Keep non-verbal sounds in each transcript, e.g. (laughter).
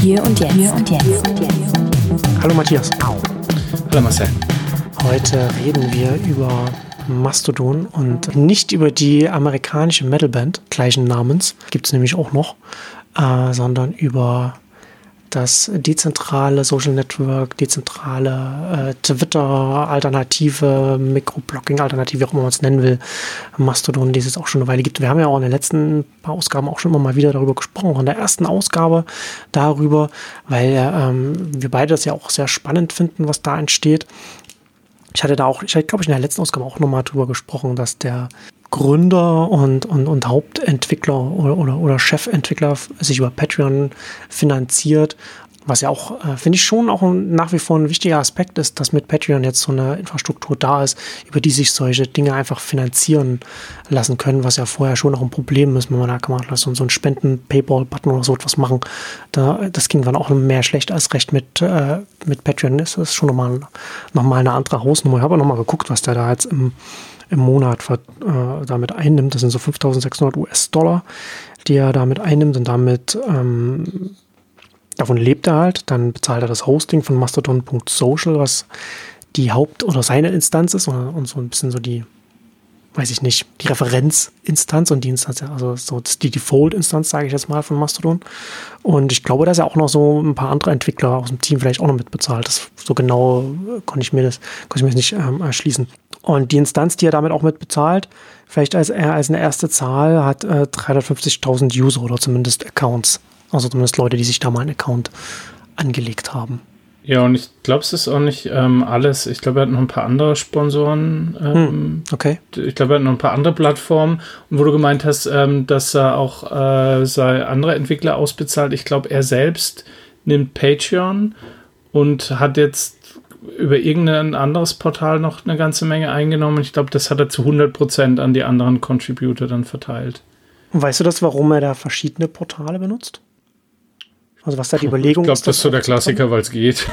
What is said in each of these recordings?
Hier und jetzt. Hier und jetzt. Hallo Matthias. Hallo Marcel. Heute reden wir über Mastodon und nicht über die amerikanische Metalband gleichen Namens, gibt es nämlich auch noch, äh, sondern über das dezentrale Social Network, dezentrale äh, Twitter-Alternative, Microblogging-Alternative, wie auch immer man es nennen will, Mastodon, die es auch schon eine Weile gibt. Wir haben ja auch in den letzten paar Ausgaben auch schon immer mal wieder darüber gesprochen, auch in der ersten Ausgabe darüber, weil ähm, wir beide das ja auch sehr spannend finden, was da entsteht. Ich hatte da auch, ich glaube ich, in der letzten Ausgabe auch nochmal drüber gesprochen, dass der Gründer und, und, und Hauptentwickler oder, oder, oder Chefentwickler sich über Patreon finanziert. Was ja auch, äh, finde ich schon auch nach wie vor ein wichtiger Aspekt ist, dass mit Patreon jetzt so eine Infrastruktur da ist, über die sich solche Dinge einfach finanzieren lassen können, was ja vorher schon auch ein Problem ist, wenn man da gemacht hat, so, so einen Spenden-Paypal-Button oder so etwas machen. Da, das ging dann auch mehr schlecht als recht mit, äh, mit Patreon. Das ist schon nochmal, nochmal eine andere Hausnummer. Ich habe nochmal geguckt, was der da jetzt im im Monat äh, damit einnimmt. Das sind so 5600 US-Dollar, die er damit einnimmt und damit ähm, davon lebt er halt. Dann bezahlt er das Hosting von mastodon.social, was die Haupt- oder seine Instanz ist und, so ein bisschen so die weiß ich nicht, die Referenzinstanz und die Instanz, also so die Default-Instanz, sage ich jetzt mal, von Mastodon. Und ich glaube, dass er auch noch so ein paar andere Entwickler aus dem Team vielleicht auch noch mitbezahlt. Das so genau konnte ich mir das, konnte ich mir das nicht ähm, erschließen. Und die Instanz, die er damit auch mitbezahlt, vielleicht als er als eine erste Zahl, hat äh, 350.000 User oder zumindest Accounts. Also zumindest Leute, die sich da mal einen Account angelegt haben. Ja, und ich glaube, es ist auch nicht ähm, alles. Ich glaube, er hat noch ein paar andere Sponsoren. Ähm, hm, okay. Ich glaube, er hat noch ein paar andere Plattformen. Und wo du gemeint hast, ähm, dass er auch äh, sei andere Entwickler ausbezahlt. Ich glaube, er selbst nimmt Patreon und hat jetzt über irgendein anderes Portal noch eine ganze Menge eingenommen. Ich glaube, das hat er zu 100% an die anderen Contributor dann verteilt. weißt du das, warum er da verschiedene Portale benutzt? Also was da die Überlegung ist? Ich glaube, das ist so der Klassiker, weil es geht.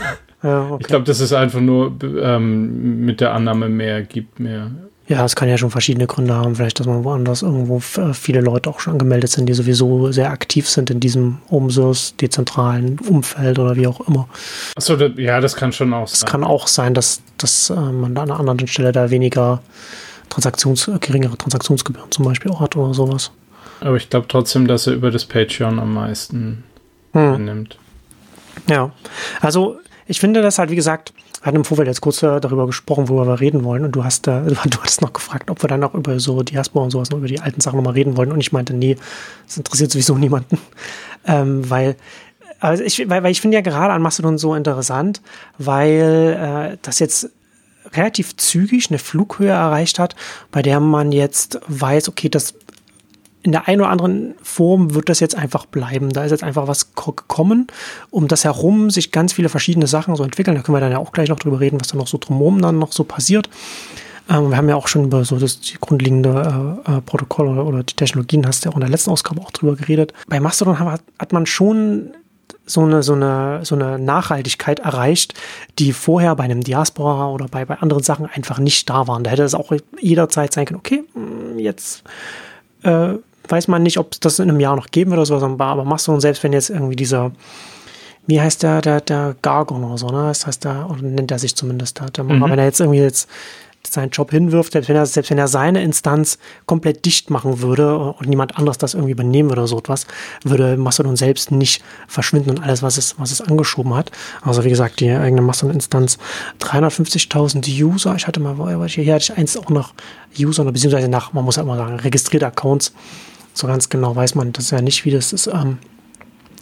Ja, okay. Ich glaube, das ist einfach nur ähm, mit der Annahme mehr gibt mehr. Ja, es kann ja schon verschiedene Gründe haben. Vielleicht, dass man woanders irgendwo äh, viele Leute auch schon angemeldet sind, die sowieso sehr aktiv sind in diesem Open Source dezentralen Umfeld oder wie auch immer. Achso, ja, das kann schon auch sein. Es kann auch sein, dass, dass äh, man an einer anderen Stelle da weniger Transaktions, äh, geringere Transaktionsgebühren zum Beispiel auch hat oder sowas. Aber ich glaube trotzdem, dass er über das Patreon am meisten hm. nimmt. Ja, also ich finde das halt, wie gesagt, wir hatten im Vorfeld jetzt kurz äh, darüber gesprochen, worüber wir reden wollen. Und du hast, äh, (laughs) du hattest noch gefragt, ob wir dann auch über so Diaspora und sowas, noch über die alten Sachen nochmal reden wollen. Und ich meinte, nee, das interessiert sowieso (laughs) niemanden. Ähm, weil, also ich, weil, weil ich finde ja gerade an Mastodon so interessant, weil äh, das jetzt relativ zügig eine Flughöhe erreicht hat, bei der man jetzt weiß, okay, das in der einen oder anderen Form wird das jetzt einfach bleiben. Da ist jetzt einfach was gekommen, um das herum sich ganz viele verschiedene Sachen so entwickeln. Da können wir dann ja auch gleich noch drüber reden, was da noch so drumherum dann noch so passiert. Ähm, wir haben ja auch schon über so das grundlegende äh, äh, Protokoll oder, oder, die Technologien, hast du ja auch in der letzten Ausgabe auch drüber geredet. Bei Mastodon hat, hat man schon so eine, so eine, so eine Nachhaltigkeit erreicht, die vorher bei einem Diaspora oder bei, bei anderen Sachen einfach nicht da waren. Da hätte es auch jederzeit sein können, okay, hm, jetzt äh, weiß man nicht, ob es das in einem Jahr noch geben wird oder so, aber Mastodon, selbst wenn jetzt irgendwie dieser, wie heißt der, der, der Gargon oder so, ne? Das heißt der, oder nennt er sich zumindest da. Mhm. Aber wenn er jetzt irgendwie jetzt seinen Job hinwirft, selbst wenn er, selbst wenn er seine Instanz komplett dicht machen würde und niemand anderes das irgendwie übernehmen würde oder so etwas, würde Mastodon selbst nicht verschwinden und alles, was es, was es angeschoben hat. Also wie gesagt, die eigene Mastodon-Instanz 350.000 User. Ich hatte mal, hier hatte ich eins auch noch User, beziehungsweise nach, man muss ja immer sagen, registrierte Accounts so ganz genau weiß man das ja nicht, wie das ist. Ähm,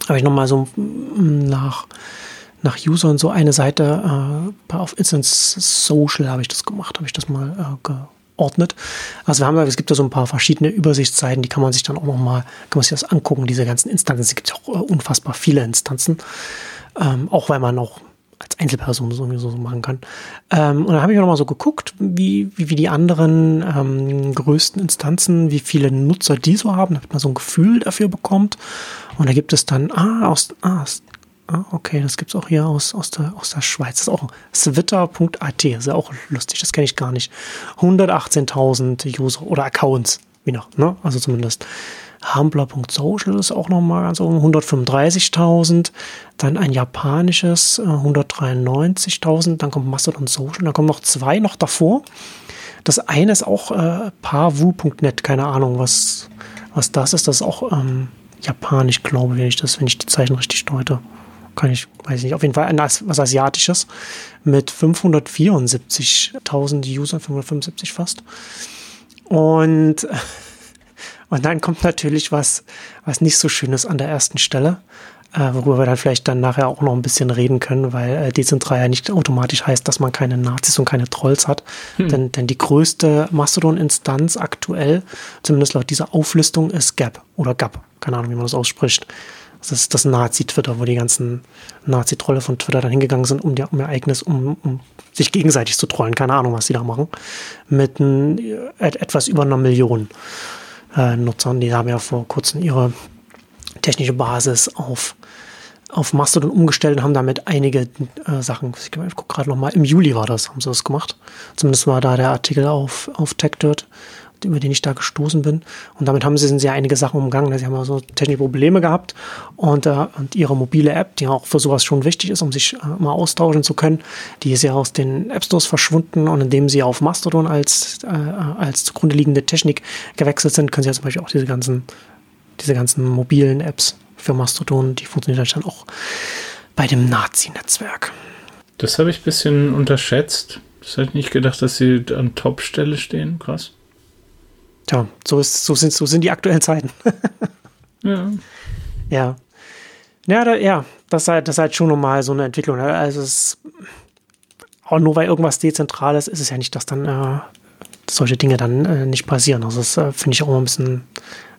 habe ich nochmal so mm, nach, nach Usern so eine Seite äh, auf Instance Social habe ich das gemacht, habe ich das mal äh, geordnet. Also wir haben, es gibt da so ein paar verschiedene Übersichtsseiten, die kann man sich dann auch nochmal, kann man sich das angucken, diese ganzen Instanzen. Es gibt auch äh, unfassbar viele Instanzen. Ähm, auch weil man auch als Einzelperson das irgendwie so machen kann. Ähm, und dann habe ich auch noch mal so geguckt, wie, wie, wie die anderen ähm, größten Instanzen, wie viele Nutzer die so haben, damit man so ein Gefühl dafür bekommt. Und da gibt es dann, ah, aus, ah, ah okay, das gibt es auch hier aus, aus, der, aus der Schweiz. Das ist auch twitter.at, das ist ja auch lustig, das kenne ich gar nicht. 118.000 User oder Accounts, wie noch, ne? Also zumindest Hambler.social ist auch nochmal ganz oben, 135.000. Dann ein japanisches, 193.000. Dann kommt Mastodon Social. Dann kommen noch zwei noch davor. Das eine ist auch äh, pavu.net, keine Ahnung, was, was das ist. Das ist auch ähm, japanisch, glaube ich, das, wenn ich die Zeichen richtig deute. Kann ich, weiß ich nicht. Auf jeden Fall was Asiatisches mit 574.000 Usern, 575 fast. Und, (laughs) und dann kommt natürlich was, was nicht so Schönes an der ersten Stelle äh, worüber wir dann vielleicht dann nachher auch noch ein bisschen reden können, weil äh, dezentral ja nicht automatisch heißt, dass man keine Nazis und keine Trolls hat. Hm. Denn, denn die größte Mastodon-Instanz aktuell, zumindest laut dieser Auflistung, ist Gap oder Gap. Keine Ahnung, wie man das ausspricht. Das ist das Nazi-Twitter, wo die ganzen Nazi-Trolle von Twitter dann hingegangen sind, um, um ihr eigenes, um, um sich gegenseitig zu trollen. Keine Ahnung, was die da machen. Mit ein, etwas über einer Million äh, Nutzern. Die haben ja vor kurzem ihre technische Basis auf, auf Mastodon umgestellt und haben damit einige äh, Sachen, ich gucke gerade nochmal, im Juli war das, haben sie das gemacht. Zumindest war da der Artikel auf, auf TechDirt, über den ich da gestoßen bin. Und damit haben sie sind sehr einige Sachen umgangen. Sie haben also technische Probleme gehabt und, äh, und ihre mobile App, die auch für sowas schon wichtig ist, um sich äh, mal austauschen zu können, die ist ja aus den App Stores verschwunden und indem sie auf Mastodon als, äh, als zugrunde liegende Technik gewechselt sind, können sie ja zum Beispiel auch diese ganzen diese ganzen mobilen Apps für Mastodon, die funktionieren dann auch bei dem Nazi-Netzwerk. Das habe ich ein bisschen unterschätzt. Das hätte ich nicht gedacht, dass sie an Top-Stelle stehen. Krass. Tja, so, ist, so, sind, so sind die aktuellen Zeiten. (laughs) ja. Ja. Ja, da, ja das, ist halt, das ist halt schon nochmal so eine Entwicklung. Ne? Also es auch nur weil irgendwas dezentral ist, ist es ja nicht, dass dann äh, solche Dinge dann äh, nicht passieren. Also das äh, finde ich auch immer ein bisschen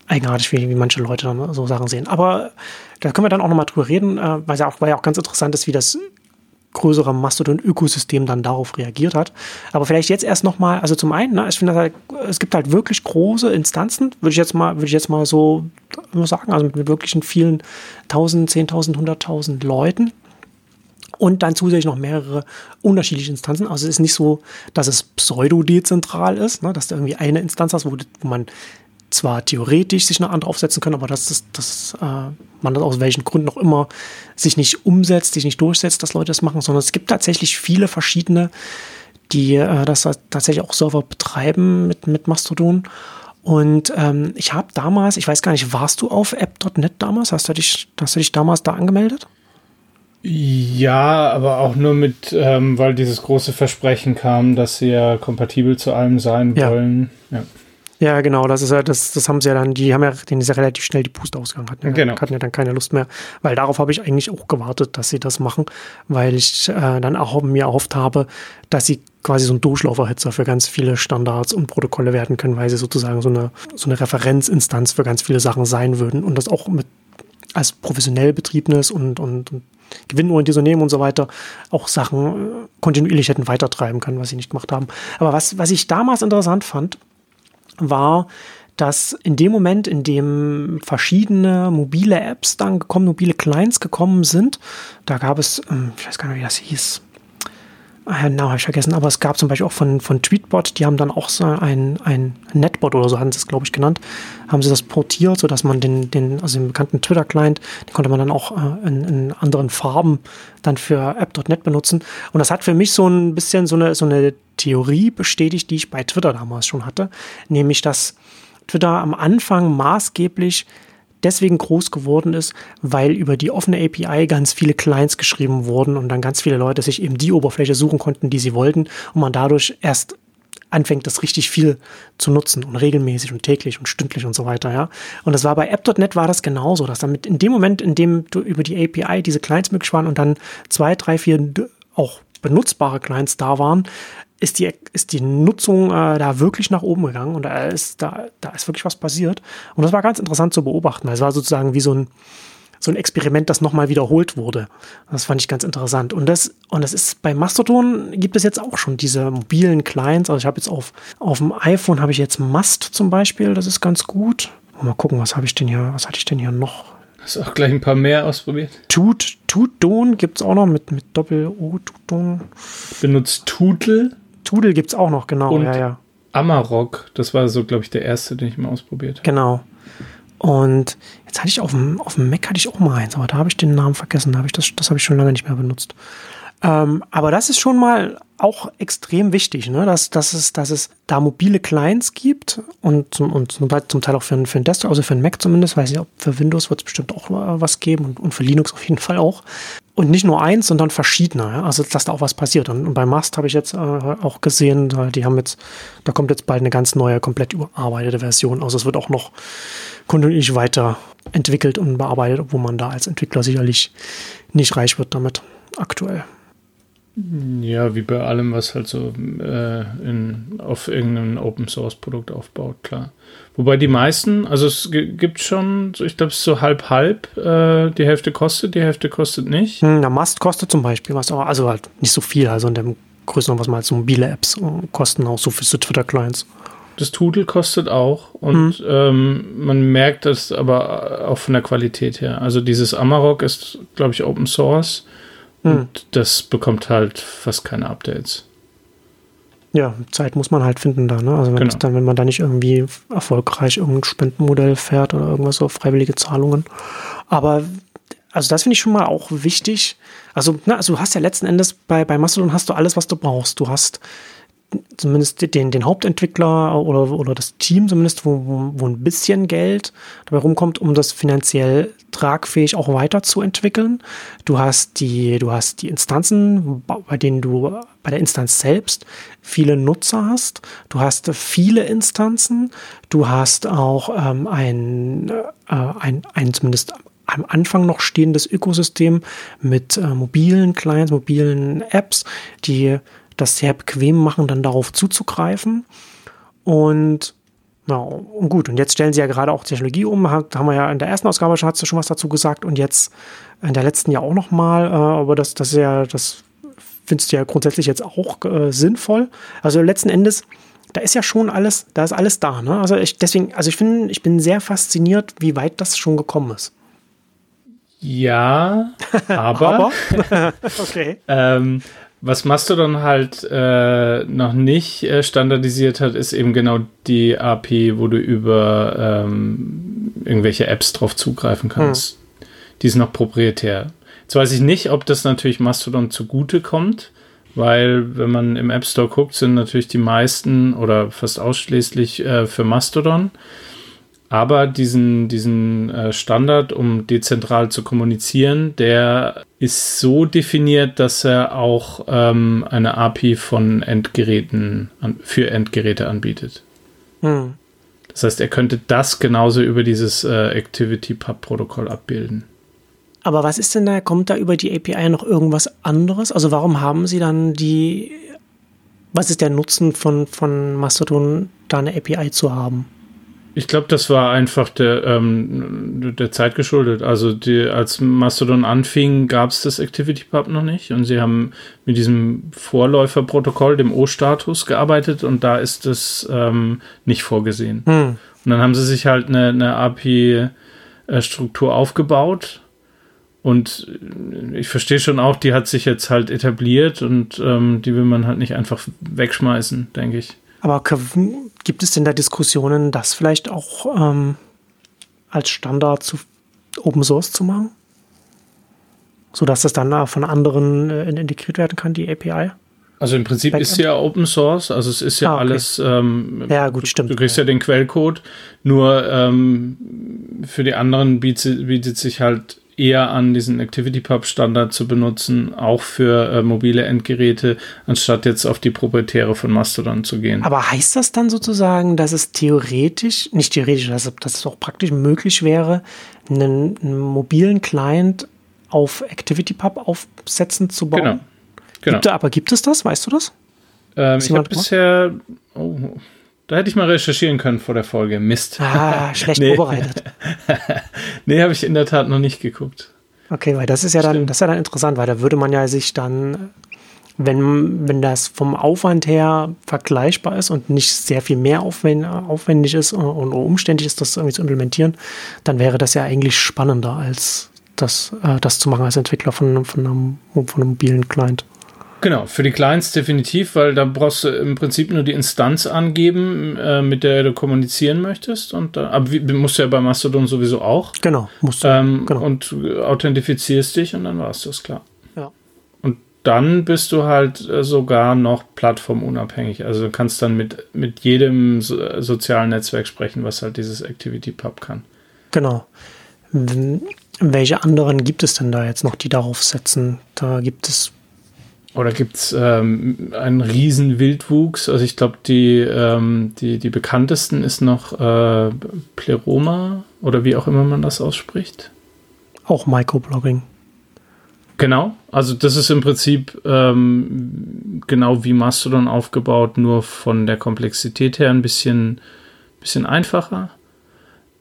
eigenartig, wie, wie manche Leute dann so Sachen sehen. Aber da können wir dann auch nochmal drüber reden, äh, weil, ja auch, weil ja auch ganz interessant ist, wie das größere Mastodon-Ökosystem dann darauf reagiert hat. Aber vielleicht jetzt erst nochmal, also zum einen, ne, ich finde halt, es gibt halt wirklich große Instanzen, würde ich jetzt mal, würde ich jetzt mal so sagen, also mit wirklichen vielen tausend, zehntausend, hunderttausend Leuten. Und dann zusätzlich noch mehrere unterschiedliche Instanzen. Also es ist nicht so, dass es pseudo-dezentral ist, ne, dass du irgendwie eine Instanz hast, wo, wo man zwar theoretisch sich eine andere aufsetzen können, aber dass, das, dass äh, man das aus welchen Gründen auch immer sich nicht umsetzt, sich nicht durchsetzt, dass Leute das machen, sondern es gibt tatsächlich viele verschiedene, die äh, das tatsächlich auch Server betreiben mit, mit Mastodon. Und ähm, ich habe damals, ich weiß gar nicht, warst du auf app.net damals? Hast du dich, hast du dich damals da angemeldet? Ja, aber auch nur mit, ähm, weil dieses große Versprechen kam, dass sie ja kompatibel zu allem sein ja. wollen. Ja. Ja, genau, das ist ja, das, das haben sie ja dann, die haben ja, denen ist ja relativ schnell die Puste ausgegangen, hatten ja, genau. hatten ja dann keine Lust mehr, weil darauf habe ich eigentlich auch gewartet, dass sie das machen, weil ich äh, dann auch mir erhofft habe, dass sie quasi so ein Durchlauferhitzer für ganz viele Standards und Protokolle werden können, weil sie sozusagen so eine, so eine Referenzinstanz für ganz viele Sachen sein würden und das auch mit als professionell betriebenes und, und, und gewinnorientiertes Unternehmen und so weiter auch Sachen äh, kontinuierlich hätten weitertreiben können, was sie nicht gemacht haben. Aber was, was ich damals interessant fand, war, dass in dem Moment, in dem verschiedene mobile Apps dann gekommen, mobile Clients gekommen sind, da gab es, ähm, ich weiß gar nicht, wie das hieß, Namen habe ich vergessen, aber es gab zum Beispiel auch von, von Tweetbot, die haben dann auch so ein, ein Netbot oder so haben sie es, glaube ich, genannt, haben sie das portiert, sodass man den, den, also den bekannten Twitter-Client, den konnte man dann auch äh, in, in, anderen Farben dann für app.net benutzen. Und das hat für mich so ein bisschen so eine, so eine Theorie bestätigt, die ich bei Twitter damals schon hatte, nämlich dass Twitter am Anfang maßgeblich deswegen groß geworden ist, weil über die offene API ganz viele Clients geschrieben wurden und dann ganz viele Leute sich eben die Oberfläche suchen konnten, die sie wollten und man dadurch erst anfängt, das richtig viel zu nutzen und regelmäßig und täglich und stündlich und so weiter, ja. Und das war bei App.net war das genauso, dass damit in dem Moment, in dem du über die API diese Clients möglich waren und dann zwei, drei, vier auch benutzbare Clients da waren, ist die, ist die Nutzung äh, da wirklich nach oben gegangen und da ist, da, da ist wirklich was passiert. Und das war ganz interessant zu beobachten. Es war sozusagen wie so ein, so ein Experiment, das nochmal wiederholt wurde. Das fand ich ganz interessant. Und das, und das ist bei Mastodon gibt es jetzt auch schon diese mobilen Clients. Also ich habe jetzt auf, auf dem iPhone habe ich jetzt Must zum Beispiel, das ist ganz gut. Mal gucken, was habe ich denn hier, was hatte ich denn hier noch? Hast du auch gleich ein paar mehr ausprobiert? Tut, Tutdon gibt es auch noch mit, mit Doppel-O, Tutdon. Benutzt Tutel? Tudel gibt es auch noch, genau. Und ja, ja. Amarok, das war so, glaube ich, der erste, den ich mal ausprobiert habe. Genau. Und jetzt hatte ich auf dem, auf dem Mac hatte ich auch mal eins, aber da habe ich den Namen vergessen. Da hab ich das, das habe ich schon lange nicht mehr benutzt. Ähm, aber das ist schon mal auch extrem wichtig, ne? dass, dass, es, dass es da mobile Clients gibt und, zum, und zum Teil auch für, für einen Desktop, also für einen Mac zumindest, weiß ich, für Windows wird es bestimmt auch was geben und, und für Linux auf jeden Fall auch. Und nicht nur eins, sondern verschiedene, ja? also dass da auch was passiert. Und, und bei Mast habe ich jetzt äh, auch gesehen, die haben jetzt, da kommt jetzt bald eine ganz neue, komplett überarbeitete Version. Also es wird auch noch kontinuierlich weiterentwickelt und bearbeitet, obwohl man da als Entwickler sicherlich nicht reich wird damit aktuell. Ja, wie bei allem, was halt so äh, in, auf irgendeinem Open Source Produkt aufbaut, klar. Wobei die meisten, also es gibt schon, ich glaube, es ist so halb halb, äh, die Hälfte kostet, die Hälfte kostet nicht. Hm, na, Mast kostet zum Beispiel was, aber also halt nicht so viel, also in dem Größenordnung, was man als mobile Apps äh, kosten, auch so für so Twitter-Clients. Das Tudel kostet auch und mhm. ähm, man merkt das aber auch von der Qualität her. Also dieses Amarok ist, glaube ich, Open Source hm. Und das bekommt halt fast keine Updates. Ja, Zeit muss man halt finden da, ne? Also wenn, genau. dann, wenn man da nicht irgendwie erfolgreich irgendein Spendenmodell fährt oder irgendwas so freiwillige Zahlungen. Aber also das finde ich schon mal auch wichtig. Also, na, also du hast ja letzten Endes bei, bei Mastodon hast du alles, was du brauchst. Du hast zumindest den, den Hauptentwickler oder, oder das Team zumindest, wo, wo, ein bisschen Geld dabei rumkommt, um das finanziell tragfähig auch weiterzuentwickeln. Du hast die, du hast die Instanzen, bei denen du bei der Instanz selbst viele Nutzer hast. Du hast viele Instanzen. Du hast auch ähm, ein, äh, ein, ein zumindest am Anfang noch stehendes Ökosystem mit äh, mobilen Clients, mobilen Apps, die das sehr bequem machen, dann darauf zuzugreifen. Und ja, und gut, und jetzt stellen sie ja gerade auch Technologie um. Hat, haben wir ja in der ersten Ausgabe schon, hast du schon was dazu gesagt und jetzt in der letzten ja auch nochmal. Äh, aber das, das ist ja, das findest du ja grundsätzlich jetzt auch äh, sinnvoll. Also letzten Endes, da ist ja schon alles, da ist alles da. Ne? Also ich deswegen, also ich finde, ich bin sehr fasziniert, wie weit das schon gekommen ist. Ja, (laughs) aber, aber? (laughs) okay. ähm, was Mastodon halt äh, noch nicht äh, standardisiert hat, ist eben genau die API, wo du über ähm, irgendwelche Apps drauf zugreifen kannst. Hm. Die ist noch proprietär. Jetzt weiß ich nicht, ob das natürlich Mastodon zugute kommt, weil wenn man im App Store guckt, sind natürlich die meisten oder fast ausschließlich äh, für Mastodon. Aber diesen, diesen äh, Standard, um dezentral zu kommunizieren, der ist so definiert, dass er auch ähm, eine API von Endgeräten an, für Endgeräte anbietet. Hm. Das heißt, er könnte das genauso über dieses äh, ActivityPub-Protokoll abbilden. Aber was ist denn da, kommt da über die API noch irgendwas anderes? Also warum haben Sie dann die, was ist der Nutzen von, von Mastodon, da eine API zu haben? Ich glaube, das war einfach der, ähm, der Zeit geschuldet. Also die, als Mastodon anfing, gab es das ActivityPub noch nicht und sie haben mit diesem Vorläuferprotokoll, dem O-Status, gearbeitet und da ist es ähm, nicht vorgesehen. Hm. Und dann haben sie sich halt eine, eine API-Struktur aufgebaut und ich verstehe schon auch, die hat sich jetzt halt etabliert und ähm, die will man halt nicht einfach wegschmeißen, denke ich. Aber gibt es denn da Diskussionen, das vielleicht auch ähm, als Standard zu Open Source zu machen? Sodass das dann von anderen äh, integriert werden kann, die API? Also im Prinzip Backend? ist ja Open Source, also es ist ja ah, okay. alles. Ähm, ja, gut, stimmt. Du kriegst ja, ja den Quellcode, nur ähm, für die anderen bietet, bietet sich halt eher an, diesen ActivityPub-Standard zu benutzen, auch für äh, mobile Endgeräte, anstatt jetzt auf die proprietäre von Mastodon zu gehen. Aber heißt das dann sozusagen, dass es theoretisch, nicht theoretisch, dass, dass es auch praktisch möglich wäre, einen, einen mobilen Client auf ActivityPub aufsetzen zu bauen? Genau. genau. Gibt, aber gibt es das? Weißt du das? Ähm, ich habe bisher. Oh, da hätte ich mal recherchieren können vor der Folge. Mist. Ah, (laughs) schlecht nee. vorbereitet. (laughs) nee, habe ich in der Tat noch nicht geguckt. Okay, weil das ist ja dann, das ist ja dann interessant, weil da würde man ja sich dann, wenn, wenn das vom Aufwand her vergleichbar ist und nicht sehr viel mehr aufwendig ist und umständlich ist, das irgendwie zu implementieren, dann wäre das ja eigentlich spannender, als das, äh, das zu machen als Entwickler von, von, einem, von einem mobilen Client. Genau, für die Clients definitiv, weil da brauchst du im Prinzip nur die Instanz angeben, äh, mit der du kommunizieren möchtest. Und dann, aber wie, musst du ja bei Mastodon sowieso auch. Genau, musst du. Ähm, genau. Und authentifizierst dich und dann war es das, klar. Ja. Und dann bist du halt äh, sogar noch plattformunabhängig. Also du kannst dann mit, mit jedem so, sozialen Netzwerk sprechen, was halt dieses Activity Pub kann. Genau. Welche anderen gibt es denn da jetzt noch, die darauf setzen? Da gibt es oder gibt es ähm, einen riesen Wildwuchs? Also ich glaube, die, ähm, die, die bekanntesten ist noch äh, Pleroma oder wie auch immer man das ausspricht. Auch Microblogging. Genau, also das ist im Prinzip ähm, genau wie Mastodon aufgebaut, nur von der Komplexität her ein bisschen, bisschen einfacher.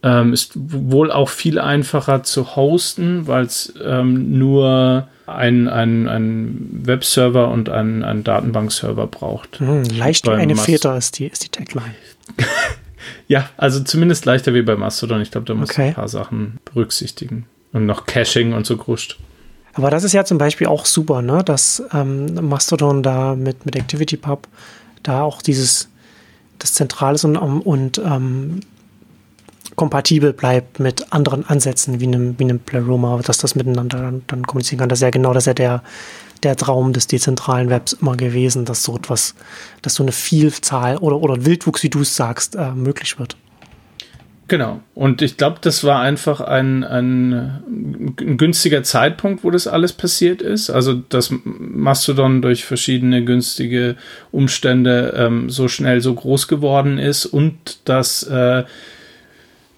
Ähm, ist wohl auch viel einfacher zu hosten, weil es ähm, nur ein, ein, ein Webserver und ein, ein Datenbankserver braucht. Hm, leicht wie eine Feder ist die, ist die Tagline. (laughs) ja, also zumindest leichter wie bei Mastodon. Ich glaube, da muss okay. ein paar Sachen berücksichtigen. Und noch Caching und so gruscht. Aber das ist ja zum Beispiel auch super, ne? dass ähm, Mastodon da mit, mit ActivityPub da auch dieses das Zentrales und, und ähm, kompatibel bleibt mit anderen Ansätzen wie einem, wie einem Pleroma, dass das miteinander dann, dann kommunizieren kann. Das ist ja genau, das ist ja der, der Traum des dezentralen Webs immer gewesen, dass so etwas, dass so eine Vielzahl oder, oder Wildwuchs, wie du es sagst, äh, möglich wird. Genau. Und ich glaube, das war einfach ein, ein, ein, günstiger Zeitpunkt, wo das alles passiert ist. Also, dass Mastodon durch verschiedene günstige Umstände ähm, so schnell so groß geworden ist und dass äh,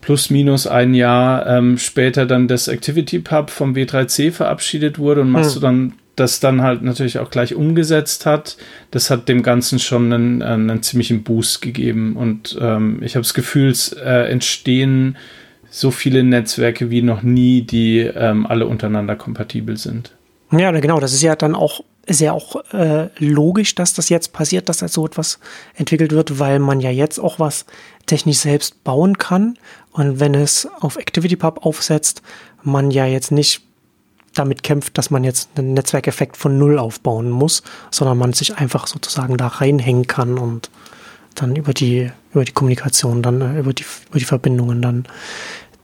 plus minus ein Jahr ähm, später dann das Activity Pub vom W3C verabschiedet wurde und machst hm. du dann das dann halt natürlich auch gleich umgesetzt hat, das hat dem Ganzen schon einen, einen ziemlichen Boost gegeben. Und ähm, ich habe das Gefühl, es äh, entstehen so viele Netzwerke wie noch nie, die ähm, alle untereinander kompatibel sind. Ja, genau. Das ist ja dann auch ist ja auch äh, logisch, dass das jetzt passiert, dass da so etwas entwickelt wird, weil man ja jetzt auch was technisch selbst bauen kann. Und wenn es auf ActivityPub aufsetzt, man ja jetzt nicht damit kämpft, dass man jetzt einen Netzwerkeffekt von Null aufbauen muss, sondern man sich einfach sozusagen da reinhängen kann und dann über die, über die Kommunikation, dann äh, über die, über die Verbindungen dann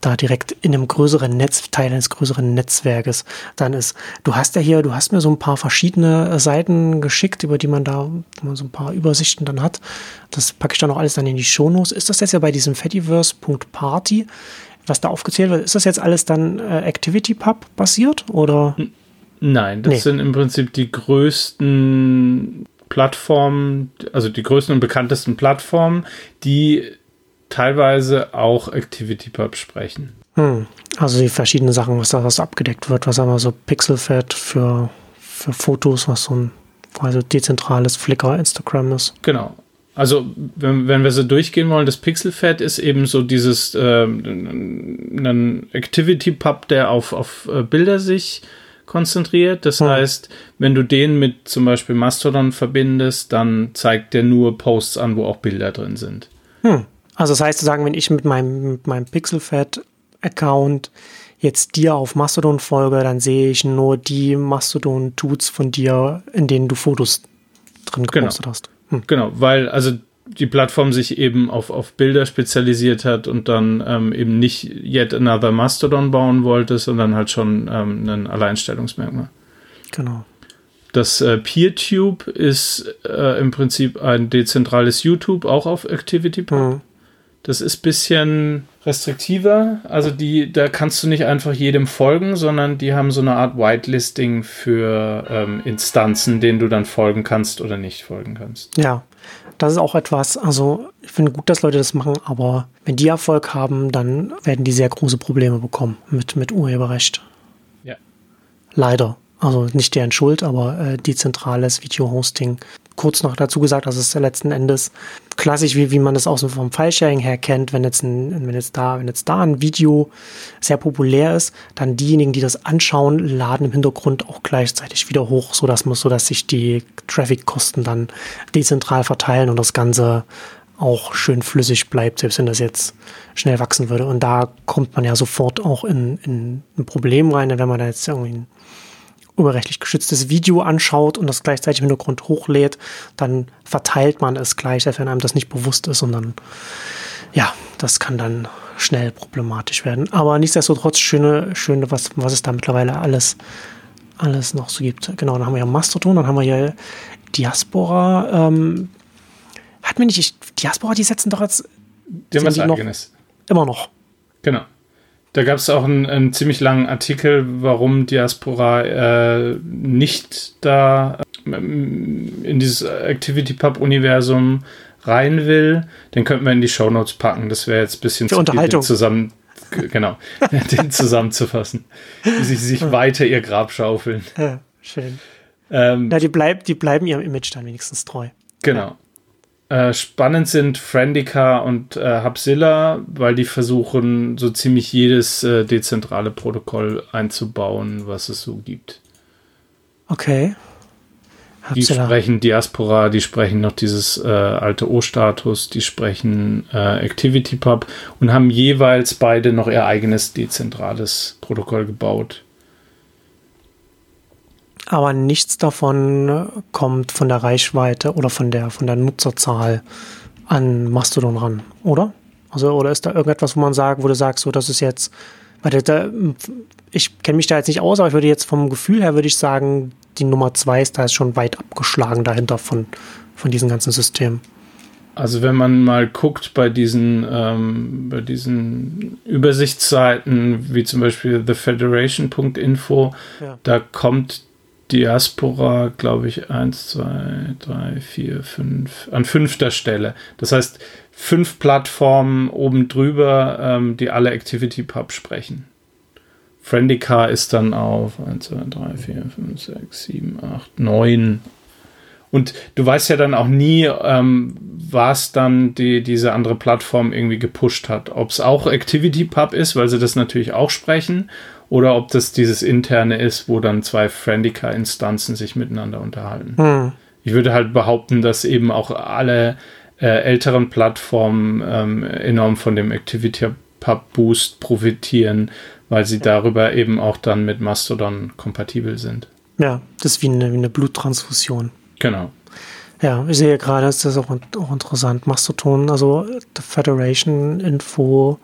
da direkt in einem größeren Netz, Teil eines größeren Netzwerkes dann ist. Du hast ja hier, du hast mir so ein paar verschiedene Seiten geschickt, über die man da man so ein paar Übersichten dann hat. Das packe ich dann auch alles dann in die Shownotes. Ist das jetzt ja bei diesem Fediverse.party, was da aufgezählt wird, ist das jetzt alles dann äh, ActivityPub basiert oder? Nein, das nee. sind im Prinzip die größten Plattformen, also die größten und bekanntesten Plattformen, die teilweise auch ActivityPub sprechen. Hm. Also die verschiedenen Sachen, was da was abgedeckt wird, was aber so Pixelfed für, für Fotos, was so ein quasi dezentrales Flickr, Instagram ist. Genau. Also, wenn, wenn wir so durchgehen wollen, das Pixelfed ist eben so dieses äh, ein Activity-Pub, der auf, auf äh, Bilder sich konzentriert. Das hm. heißt, wenn du den mit zum Beispiel Mastodon verbindest, dann zeigt der nur Posts an, wo auch Bilder drin sind. Hm. Also das heißt zu sagen, wenn ich mit meinem, mit meinem Pixelfed-Account jetzt dir auf Mastodon folge, dann sehe ich nur die Mastodon-Tuts von dir, in denen du Fotos drin genau. gepostet genau. hast. Hm. Genau, weil also die Plattform sich eben auf, auf Bilder spezialisiert hat und dann ähm, eben nicht yet another Mastodon bauen wollte, sondern halt schon ähm, ein Alleinstellungsmerkmal. Genau. Das äh, PeerTube ist äh, im Prinzip ein dezentrales YouTube, auch auf ActivityPub. Mhm. Das ist ein bisschen restriktiver. Also die, da kannst du nicht einfach jedem folgen, sondern die haben so eine Art Whitelisting für ähm, Instanzen, denen du dann folgen kannst oder nicht folgen kannst. Ja, das ist auch etwas, also ich finde gut, dass Leute das machen, aber wenn die Erfolg haben, dann werden die sehr große Probleme bekommen mit, mit Urheberrecht. Ja. Leider. Also nicht deren Schuld, aber äh, dezentrales Video-Hosting kurz noch dazu gesagt, dass es letzten Endes klassisch, wie, wie man das auch so vom File-Sharing her kennt, wenn jetzt, ein, wenn, jetzt da, wenn jetzt da ein Video sehr populär ist, dann diejenigen, die das anschauen, laden im Hintergrund auch gleichzeitig wieder hoch, so dass man, so dass sich die Traffic-Kosten dann dezentral verteilen und das Ganze auch schön flüssig bleibt, selbst wenn das jetzt schnell wachsen würde. Und da kommt man ja sofort auch in, in ein Problem rein, wenn man da jetzt irgendwie urheberrechtlich geschütztes Video anschaut und das gleichzeitig im Hintergrund hochlädt, dann verteilt man es gleich, wenn einem das nicht bewusst ist und dann, ja, das kann dann schnell problematisch werden. Aber nichtsdestotrotz schöne, schöne, was, was es da mittlerweile alles, alles noch so gibt. Genau, dann haben wir ja Mastodon, dann haben wir ja Diaspora. Ähm, hat mir nicht, ich, Diaspora, die setzen doch jetzt. Die haben was eigenes. Immer noch. Genau. Da gab es auch einen, einen, ziemlich langen Artikel, warum Diaspora äh, nicht da äh, in dieses ActivityPub-Universum rein will. Den könnten wir in die Shownotes packen. Das wäre jetzt ein bisschen Für Unterhaltung. zusammen, genau, (laughs) den zusammenzufassen. Wie sie sich weiter ihr Grab schaufeln. Ja, schön. Ähm, ja, die, bleib, die bleiben ihrem Image dann wenigstens treu. Genau. Äh, spannend sind Friendica und äh, Hubzilla, weil die versuchen, so ziemlich jedes äh, dezentrale Protokoll einzubauen, was es so gibt. Okay. Die sprechen Diaspora, die sprechen noch dieses äh, alte O-Status, die sprechen äh, ActivityPub und haben jeweils beide noch ihr eigenes dezentrales Protokoll gebaut. Aber nichts davon kommt von der Reichweite oder von der, von der Nutzerzahl an Mastodon ran, oder? Also, oder ist da irgendetwas, wo man sagt, wo du sagst, so, das ist jetzt, weil da, ich kenne mich da jetzt nicht aus, aber ich würde jetzt vom Gefühl her würde ich sagen, die Nummer zwei ist da ist schon weit abgeschlagen dahinter von, von diesem ganzen System. Also wenn man mal guckt bei diesen, ähm, bei diesen Übersichtsseiten, wie zum Beispiel thefederation.info, ja. da kommt Diaspora, glaube ich, 1, 2, 3, 4, 5, an fünfter Stelle. Das heißt, fünf Plattformen oben drüber, ähm, die alle ActivityPub sprechen. Friendica ist dann auf 1, 2, 3, 4, 5, 6, 7, 8, 9. Und du weißt ja dann auch nie, ähm, was dann die, diese andere Plattform irgendwie gepusht hat. Ob es auch ActivityPub ist, weil sie das natürlich auch sprechen, oder ob das dieses interne ist, wo dann zwei Friendica-Instanzen sich miteinander unterhalten. Hm. Ich würde halt behaupten, dass eben auch alle äh, älteren Plattformen ähm, enorm von dem Activity Pub Boost profitieren, weil sie darüber eben auch dann mit Mastodon kompatibel sind. Ja, das ist wie eine, wie eine Bluttransfusion. Genau. Ja, ich sehe gerade, ist das auch, auch interessant. Mastodon, also The Federation Info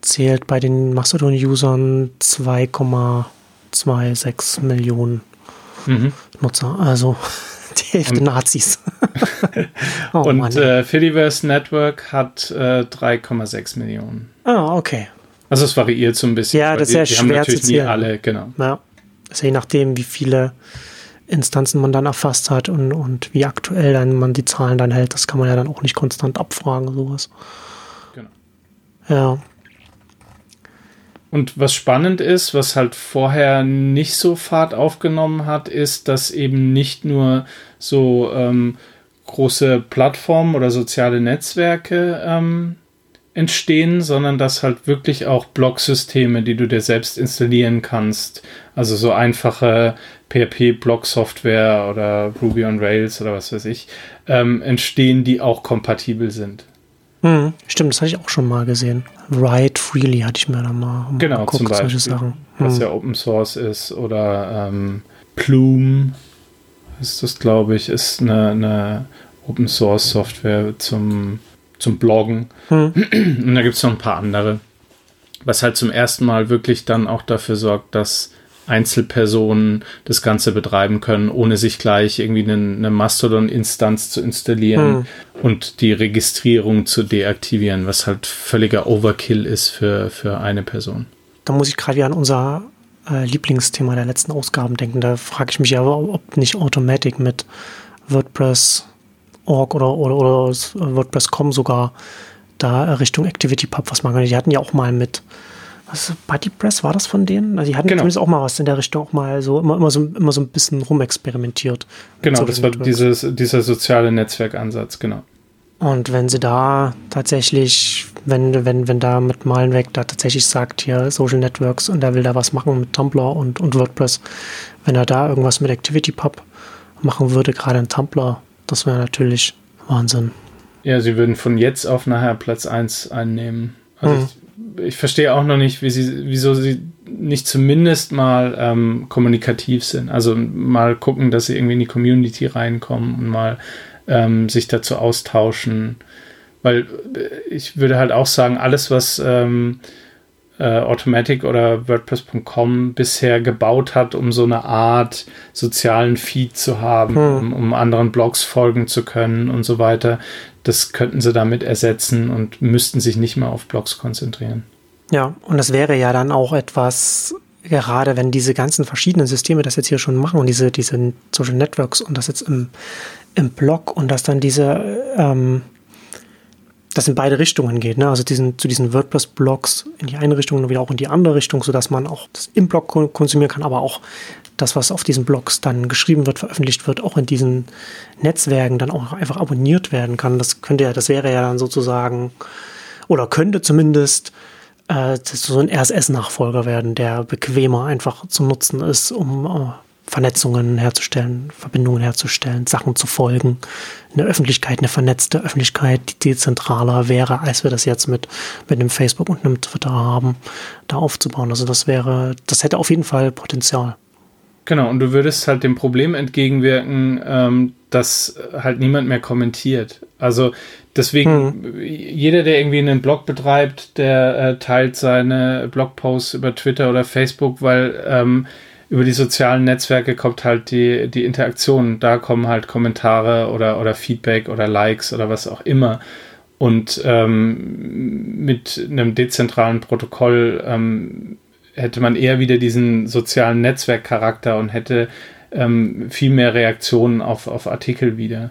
zählt bei den Mastodon-Usern 2,26 Millionen mhm. Nutzer. Also (laughs) die Hälfte und, Nazis. (laughs) oh, und äh, Fediverse Network hat äh, 3,6 Millionen. Ah, okay. Also es variiert so ein bisschen. Ja, das ist ja die, die schwer zu zählen. Nie alle, genau. Ja, ist je nachdem, wie viele Instanzen man dann erfasst hat und, und wie aktuell dann man die Zahlen dann hält. Das kann man ja dann auch nicht konstant abfragen, sowas. Genau. Ja. Und was spannend ist, was halt vorher nicht so Fahrt aufgenommen hat, ist, dass eben nicht nur so ähm, große Plattformen oder soziale Netzwerke ähm, entstehen, sondern dass halt wirklich auch Blocksysteme, die du dir selbst installieren kannst, also so einfache PHP-Block-Software oder Ruby on Rails oder was weiß ich, ähm, entstehen, die auch kompatibel sind. Hm, stimmt, das hatte ich auch schon mal gesehen. Write Freely hatte ich mir dann mal genau, geguckt, zum Beispiel, solche Sachen. Hm. Was ja Open Source ist oder ähm, Plume ist das, glaube ich, ist eine, eine Open Source Software zum, zum Bloggen. Hm. Und da gibt es noch ein paar andere. Was halt zum ersten Mal wirklich dann auch dafür sorgt, dass Einzelpersonen das Ganze betreiben können, ohne sich gleich irgendwie eine, eine Mastodon-Instanz zu installieren hm. und die Registrierung zu deaktivieren, was halt völliger Overkill ist für, für eine Person. Da muss ich gerade wieder an unser äh, Lieblingsthema der letzten Ausgaben denken. Da frage ich mich aber, ob nicht Automatic mit WordPress.org oder, oder, oder WordPress.com sogar da Richtung ActivityPub was machen kann. Die hatten ja auch mal mit was BuddyPress war das von denen? Also die hatten genau. zumindest auch mal was in der Richtung auch mal so immer, immer so immer so ein bisschen rumexperimentiert. Genau, das war dieses, dieser soziale Netzwerkansatz, genau. Und wenn sie da tatsächlich, wenn, wenn, wenn da mit Malenweg da tatsächlich sagt, hier Social Networks und er will da was machen mit Tumblr und, und WordPress, wenn er da irgendwas mit ActivityPub machen würde, gerade in Tumblr, das wäre natürlich Wahnsinn. Ja, sie würden von jetzt auf nachher Platz 1 einnehmen. Also mhm. ich, ich verstehe auch noch nicht, wie sie, wieso sie nicht zumindest mal ähm, kommunikativ sind. Also mal gucken, dass sie irgendwie in die Community reinkommen und mal ähm, sich dazu austauschen. Weil äh, ich würde halt auch sagen, alles, was ähm, äh, Automatic oder WordPress.com bisher gebaut hat, um so eine Art sozialen Feed zu haben, hm. um, um, anderen Blogs folgen zu können und so weiter, das könnten sie damit ersetzen und müssten sich nicht mehr auf Blogs konzentrieren. Ja, und das wäre ja dann auch etwas, gerade wenn diese ganzen verschiedenen Systeme das jetzt hier schon machen und diese, diese Social Networks und das jetzt im, im Blog und dass dann diese ähm, das in beide Richtungen geht. Ne? Also diesen, zu diesen WordPress-Blogs in die eine Richtung und wieder auch in die andere Richtung, sodass man auch das im Blog konsumieren kann, aber auch das, was auf diesen Blogs dann geschrieben wird, veröffentlicht wird, auch in diesen Netzwerken dann auch einfach abonniert werden kann. Das könnte ja, das wäre ja dann sozusagen, oder könnte zumindest äh, so ein RSS-Nachfolger werden, der bequemer einfach zu nutzen ist, um äh, Vernetzungen herzustellen, Verbindungen herzustellen, Sachen zu folgen, eine Öffentlichkeit, eine vernetzte Öffentlichkeit, die dezentraler wäre, als wir das jetzt mit, mit einem Facebook und einem Twitter haben, da aufzubauen. Also das wäre, das hätte auf jeden Fall Potenzial. Genau, und du würdest halt dem Problem entgegenwirken, ähm, dass halt niemand mehr kommentiert. Also deswegen, hm. jeder, der irgendwie einen Blog betreibt, der äh, teilt seine Blogposts über Twitter oder Facebook, weil ähm, über die sozialen Netzwerke kommt halt die, die Interaktion. Da kommen halt Kommentare oder, oder Feedback oder Likes oder was auch immer. Und ähm, mit einem dezentralen Protokoll ähm, hätte man eher wieder diesen sozialen Netzwerkcharakter und hätte ähm, viel mehr Reaktionen auf, auf Artikel wieder.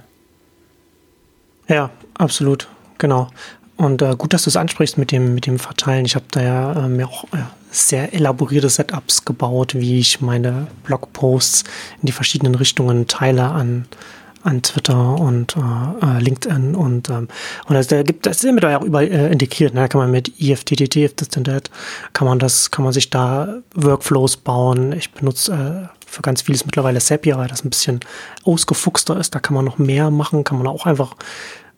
Ja, absolut, genau. Und äh, gut, dass du es ansprichst mit dem, mit dem Verteilen. Ich habe da ja äh, auch äh, sehr elaborierte Setups gebaut, wie ich meine Blogposts in die verschiedenen Richtungen teile an, an Twitter und äh, äh LinkedIn und ähm, und das, das ist mit auch überall äh, integriert. Ne? Da kann man mit IFTTT, if this and that, kann man das, kann man sich da Workflows bauen. Ich benutze äh, für ganz vieles mittlerweile Zapier, weil das ein bisschen ausgefuchster ist. Da kann man noch mehr machen, kann man auch einfach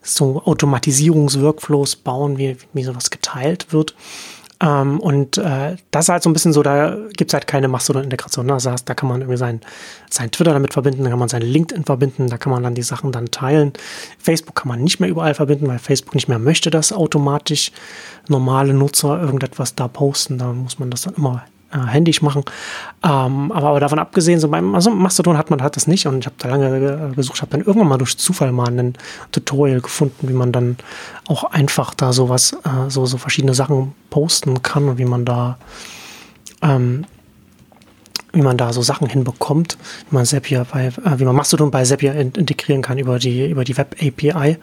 so Automatisierungsworkflows bauen, wie, wie sowas geteilt wird. Ähm, und äh, das ist halt so ein bisschen so, da gibt's halt keine Mastodon-Integration. Ne? Also da kann man irgendwie sein, sein Twitter damit verbinden, da kann man sein LinkedIn verbinden, da kann man dann die Sachen dann teilen. Facebook kann man nicht mehr überall verbinden, weil Facebook nicht mehr möchte, dass automatisch normale Nutzer irgendetwas da posten. Da muss man das dann immer äh, händisch machen. Ähm, aber, aber davon abgesehen, so beim also Mastodon hat man hat das nicht und ich habe da lange gesucht, habe dann irgendwann mal durch Zufall mal ein Tutorial gefunden, wie man dann auch einfach da sowas, äh, so, so verschiedene Sachen posten kann und wie man da ähm, wie man da so Sachen hinbekommt, wie man Zapier bei, äh, wie man Mastodon bei Zapier in, integrieren kann über die, über die Web API.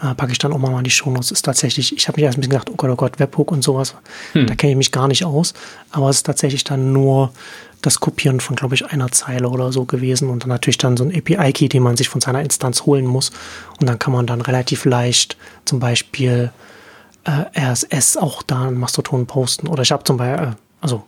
Äh, packe ich dann auch mal in die Shownotes. Ist tatsächlich, ich habe mich erst ein bisschen gedacht, oh Gott, oh Gott, Webhook und sowas. Hm. Da kenne ich mich gar nicht aus. Aber es ist tatsächlich dann nur das Kopieren von, glaube ich, einer Zeile oder so gewesen und dann natürlich dann so ein API-Key, den man sich von seiner Instanz holen muss. Und dann kann man dann relativ leicht zum Beispiel äh, RSS auch da in Mastodon posten. Oder ich habe zum Beispiel, äh, also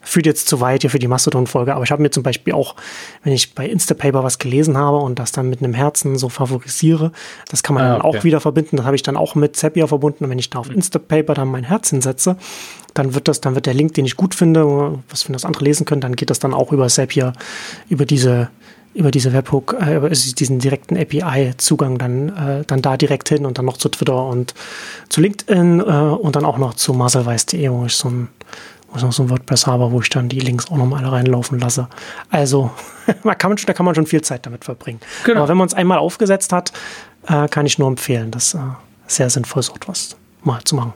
führt jetzt zu weit hier für die Mastodon-Folge, aber ich habe mir zum Beispiel auch, wenn ich bei Instapaper was gelesen habe und das dann mit einem Herzen so favorisiere, das kann man ah, dann okay. auch wieder verbinden. Das habe ich dann auch mit Zapier verbunden. Und wenn ich da auf Instapaper dann mein Herz hinsetze, dann wird das, dann wird der Link, den ich gut finde, was wir das andere lesen können, dann geht das dann auch über Zapier, über diese über diese Webhook, äh, über diesen direkten API-Zugang dann, äh, dann da direkt hin und dann noch zu Twitter und zu LinkedIn äh, und dann auch noch zu muzzleweis.de, wo ich so ein wo ich noch so ein WordPress habe, wo ich dann die Links auch nochmal alle reinlaufen lasse. Also, (laughs) da kann man schon, da kann man schon viel Zeit damit verbringen. Genau. Aber wenn man es einmal aufgesetzt hat, äh, kann ich nur empfehlen, das äh, sehr sinnvoll so etwas mal zu machen.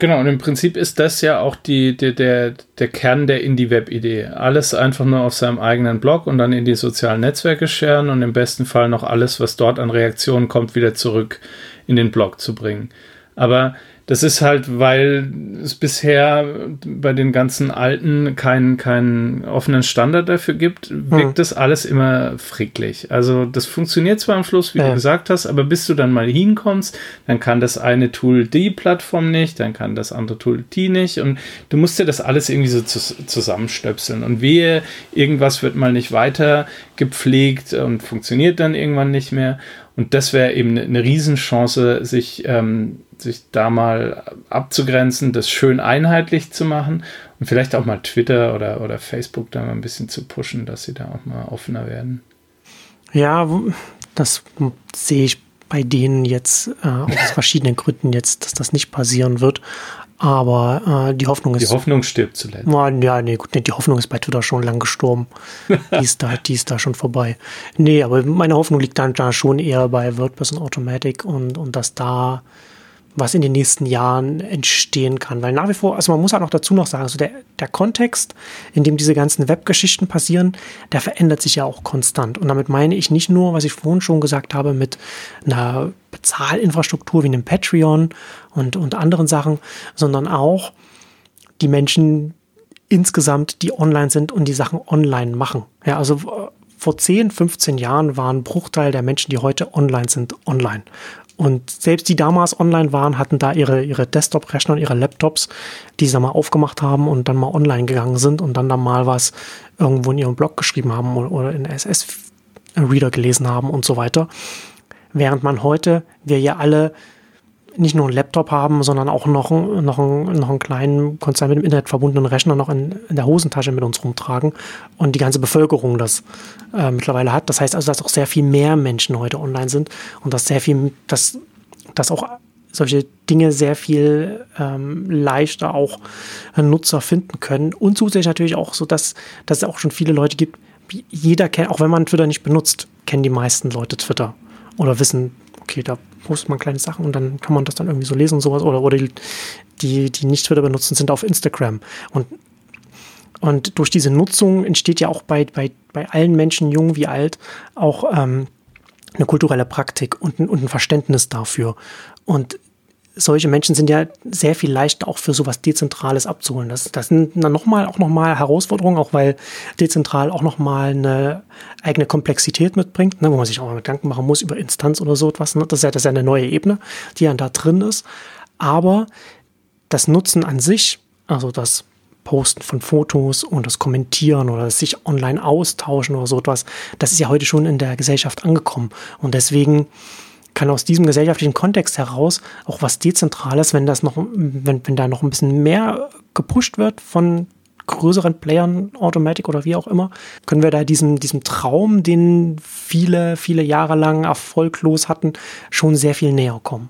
Genau, und im Prinzip ist das ja auch die, die, der, der Kern der Indie-Web-Idee. Alles einfach nur auf seinem eigenen Blog und dann in die sozialen Netzwerke scheren und im besten Fall noch alles, was dort an Reaktionen kommt, wieder zurück in den Blog zu bringen. Aber das ist halt, weil es bisher bei den ganzen Alten keinen keinen offenen Standard dafür gibt, wirkt hm. das alles immer fricklich. Also das funktioniert zwar am Schluss, wie ja. du gesagt hast, aber bis du dann mal hinkommst, dann kann das eine Tool die Plattform nicht, dann kann das andere Tool die nicht und du musst dir das alles irgendwie so zusammenstöpseln und wehe, irgendwas wird mal nicht weiter gepflegt und funktioniert dann irgendwann nicht mehr Und das wäre eben eine Riesenchance, sich, ähm, sich da mal abzugrenzen, das schön einheitlich zu machen und vielleicht auch mal Twitter oder, oder Facebook da mal ein bisschen zu pushen, dass sie da auch mal offener werden. Ja, das sehe ich bei denen jetzt äh, aus verschiedenen Gründen jetzt, dass das nicht passieren wird. Aber äh, die Hoffnung ist. Die Hoffnung stirbt zuletzt. Ja, nee, gut, nee, die Hoffnung ist bei Twitter schon lang gestorben. (laughs) die, ist da, die ist da schon vorbei. Nee, aber meine Hoffnung liegt dann da schon eher bei WordPress und Automatic und, und dass da was in den nächsten Jahren entstehen kann. Weil nach wie vor, also man muss halt auch dazu noch sagen, so der, der Kontext, in dem diese ganzen Webgeschichten passieren, der verändert sich ja auch konstant. Und damit meine ich nicht nur, was ich vorhin schon gesagt habe, mit einer Bezahlinfrastruktur wie einem Patreon und, und anderen Sachen, sondern auch die Menschen insgesamt, die online sind und die Sachen online machen. Ja, also äh, vor 10, 15 Jahren waren Bruchteil der Menschen, die heute online sind, online. Und selbst die damals online waren, hatten da ihre, ihre Desktop-Rechner und ihre Laptops, die sie mal aufgemacht haben und dann mal online gegangen sind und dann da mal was irgendwo in ihrem Blog geschrieben haben oder in SS-Reader gelesen haben und so weiter. Während man heute, wir ja alle nicht nur einen Laptop haben, sondern auch noch, noch, einen, noch einen kleinen Konzern mit dem Internet verbundenen Rechner noch in, in, der Hosentasche mit uns rumtragen und die ganze Bevölkerung das äh, mittlerweile hat. Das heißt also, dass auch sehr viel mehr Menschen heute online sind und dass sehr viel, dass, dass auch solche Dinge sehr viel ähm, leichter auch Nutzer finden können. Und zusätzlich natürlich auch so, dass, dass es auch schon viele Leute gibt, jeder kennt, auch wenn man Twitter nicht benutzt, kennen die meisten Leute Twitter oder wissen, okay, da postet man kleine Sachen und dann kann man das dann irgendwie so lesen und sowas. Oder, oder die, die, nicht Twitter benutzen, sind auf Instagram. Und, und durch diese Nutzung entsteht ja auch bei, bei, bei allen Menschen, jung wie alt, auch ähm, eine kulturelle Praktik und und ein Verständnis dafür. Und solche Menschen sind ja sehr viel leichter auch für sowas Dezentrales abzuholen. Das, das sind dann nochmal, auch nochmal Herausforderungen, auch weil dezentral auch nochmal eine eigene Komplexität mitbringt, ne, wo man sich auch mal Gedanken machen muss über Instanz oder so etwas. Ne? Das, ist ja, das ist ja eine neue Ebene, die dann da drin ist. Aber das Nutzen an sich, also das Posten von Fotos und das Kommentieren oder das sich online austauschen oder so etwas, das ist ja heute schon in der Gesellschaft angekommen. Und deswegen kann aus diesem gesellschaftlichen Kontext heraus auch was Dezentrales, wenn das noch, wenn, wenn da noch ein bisschen mehr gepusht wird von größeren Playern, Automatic oder wie auch immer, können wir da diesem, diesem Traum, den viele, viele Jahre lang erfolglos hatten, schon sehr viel näher kommen.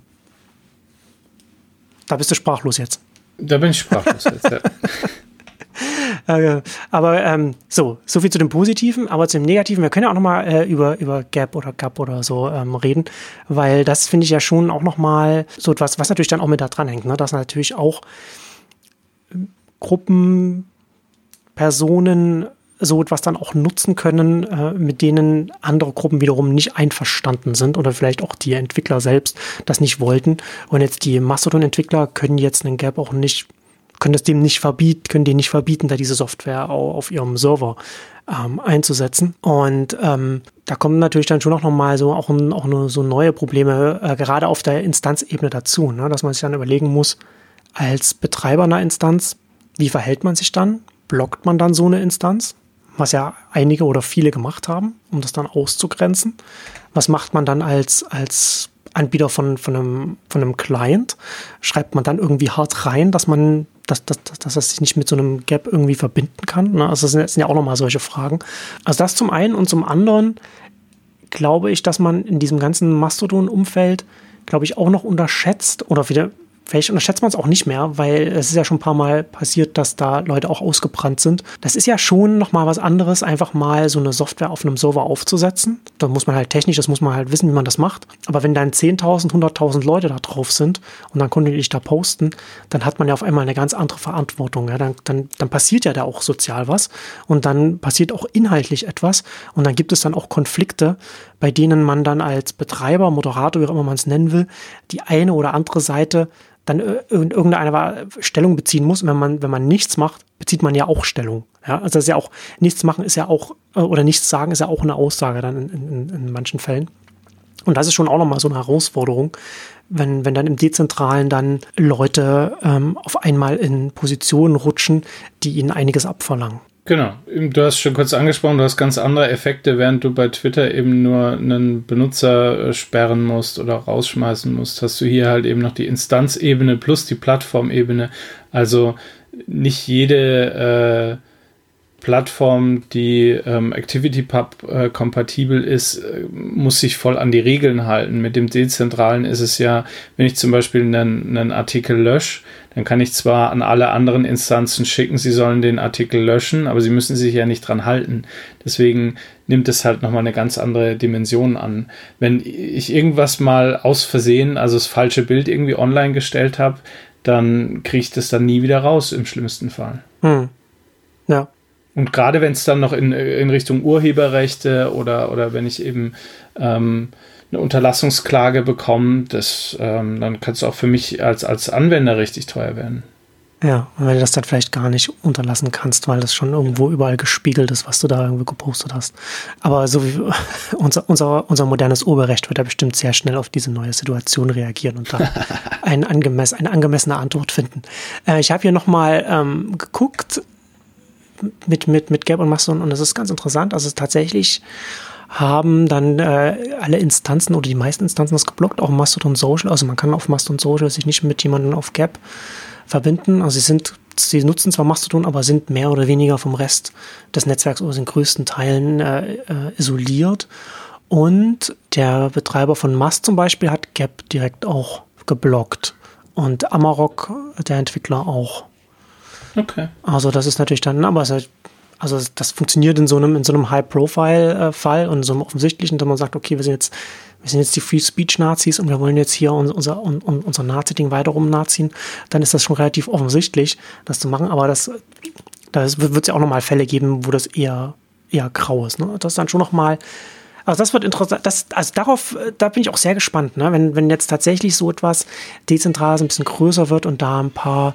Da bist du sprachlos jetzt. Da bin ich sprachlos jetzt, ja. (laughs) Äh, aber ähm, so, so viel zu dem Positiven, aber zu dem Negativen, wir können ja auch nochmal äh, über, über Gap oder Gap oder so ähm, reden, weil das finde ich ja schon auch nochmal so etwas, was natürlich dann auch mit da dran hängt, ne? dass natürlich auch Gruppen, Personen so etwas dann auch nutzen können, äh, mit denen andere Gruppen wiederum nicht einverstanden sind oder vielleicht auch die Entwickler selbst das nicht wollten. Und jetzt die Mastodon-Entwickler können jetzt einen Gap auch nicht können das dem nicht verbieten, können die nicht verbieten, da diese Software auf ihrem Server ähm, einzusetzen. Und ähm, da kommen natürlich dann schon auch nochmal so auch, auch eine, so neue Probleme, äh, gerade auf der Instanzebene dazu, ne? dass man sich dann überlegen muss, als Betreiber einer Instanz, wie verhält man sich dann? Blockt man dann so eine Instanz? Was ja einige oder viele gemacht haben, um das dann auszugrenzen. Was macht man dann als, als Anbieter von, von, einem, von einem Client? Schreibt man dann irgendwie hart rein, dass man dass, dass, dass das sich nicht mit so einem Gap irgendwie verbinden kann. Ne? Also das sind, das sind ja auch nochmal solche Fragen. Also das zum einen und zum anderen glaube ich, dass man in diesem ganzen Mastodon-Umfeld, glaube ich, auch noch unterschätzt oder wieder Vielleicht unterschätzt man es auch nicht mehr, weil es ist ja schon ein paar Mal passiert, dass da Leute auch ausgebrannt sind. Das ist ja schon nochmal was anderes, einfach mal so eine Software auf einem Server aufzusetzen. Da muss man halt technisch, das muss man halt wissen, wie man das macht. Aber wenn dann 10.000, 100.000 Leute da drauf sind und dann kontinuierlich da posten, dann hat man ja auf einmal eine ganz andere Verantwortung. Ja? Dann, dann, dann passiert ja da auch sozial was und dann passiert auch inhaltlich etwas und dann gibt es dann auch Konflikte, bei denen man dann als Betreiber, Moderator, wie auch immer man es nennen will, die eine oder andere Seite dann in irgendeiner Stellung beziehen muss. Und wenn man, wenn man nichts macht, bezieht man ja auch Stellung. Ja, also das ist ja auch, nichts machen ist ja auch, äh, oder nichts sagen ist ja auch eine Aussage dann in, in, in manchen Fällen. Und das ist schon auch nochmal so eine Herausforderung, wenn, wenn dann im Dezentralen dann Leute ähm, auf einmal in Positionen rutschen, die ihnen einiges abverlangen. Genau, du hast schon kurz angesprochen, du hast ganz andere Effekte, während du bei Twitter eben nur einen Benutzer äh, sperren musst oder rausschmeißen musst, hast du hier halt eben noch die Instanzebene plus die Plattformebene. Also nicht jede äh, Plattform, die ähm, ActivityPub äh, kompatibel ist, äh, muss sich voll an die Regeln halten. Mit dem Dezentralen ist es ja, wenn ich zum Beispiel einen, einen Artikel lösche, dann kann ich zwar an alle anderen Instanzen schicken, sie sollen den Artikel löschen, aber sie müssen sich ja nicht dran halten. Deswegen nimmt es halt nochmal eine ganz andere Dimension an. Wenn ich irgendwas mal aus Versehen, also das falsche Bild irgendwie online gestellt habe, dann kriege ich das dann nie wieder raus, im schlimmsten Fall. Hm. Ja. Und gerade wenn es dann noch in, in Richtung Urheberrechte oder, oder wenn ich eben ähm, eine Unterlassungsklage bekomme, das, ähm, dann kann es auch für mich als, als Anwender richtig teuer werden. Ja, wenn du das dann vielleicht gar nicht unterlassen kannst, weil das schon irgendwo überall gespiegelt ist, was du da irgendwie gepostet hast. Aber so wie (laughs) unser, unser, unser modernes Urheberrecht wird da bestimmt sehr schnell auf diese neue Situation reagieren und da (laughs) ein angemess, eine angemessene Antwort finden. Äh, ich habe hier nochmal ähm, geguckt, mit, mit, mit Gap und Mastodon und das ist ganz interessant. Also tatsächlich haben dann äh, alle Instanzen oder die meisten Instanzen das geblockt, auch Mastodon Social. Also man kann auf Mastodon Social sich nicht mit jemandem auf Gap verbinden. Also sie sind, sie nutzen zwar Mastodon, aber sind mehr oder weniger vom Rest des Netzwerks oder in größten Teilen äh, äh, isoliert. Und der Betreiber von Mast zum Beispiel hat Gap direkt auch geblockt. Und Amarok, der Entwickler, auch. Okay. Also das ist natürlich dann, aber es ist, also das funktioniert in so einem, in so einem High-Profile-Fall und so einem offensichtlichen, dass man sagt, okay, wir sind jetzt, wir sind jetzt die Free Speech Nazis und wir wollen jetzt hier unser, unser, unser Nazi-Ding weiter rumnaziehen, dann ist das schon relativ offensichtlich, das zu machen. Aber das, da wird es ja auch nochmal Fälle geben, wo das eher, eher grau ist. Ne? Das ist dann schon nochmal, also das wird interessant. Das, also darauf, da bin ich auch sehr gespannt, ne? wenn, wenn jetzt tatsächlich so etwas dezentral ein bisschen größer wird und da ein paar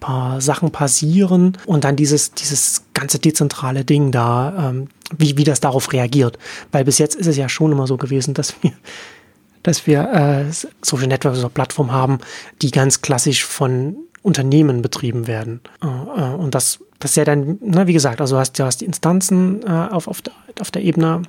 paar Sachen passieren und dann dieses, dieses ganze dezentrale Ding da, ähm, wie, wie das darauf reagiert. Weil bis jetzt ist es ja schon immer so gewesen, dass wir, dass wir äh, Social Networks oder Plattformen haben, die ganz klassisch von Unternehmen betrieben werden. Äh, äh, und das, das ist ja dann, na, wie gesagt, also hast, du hast die Instanzen äh, auf, auf, der, auf der Ebene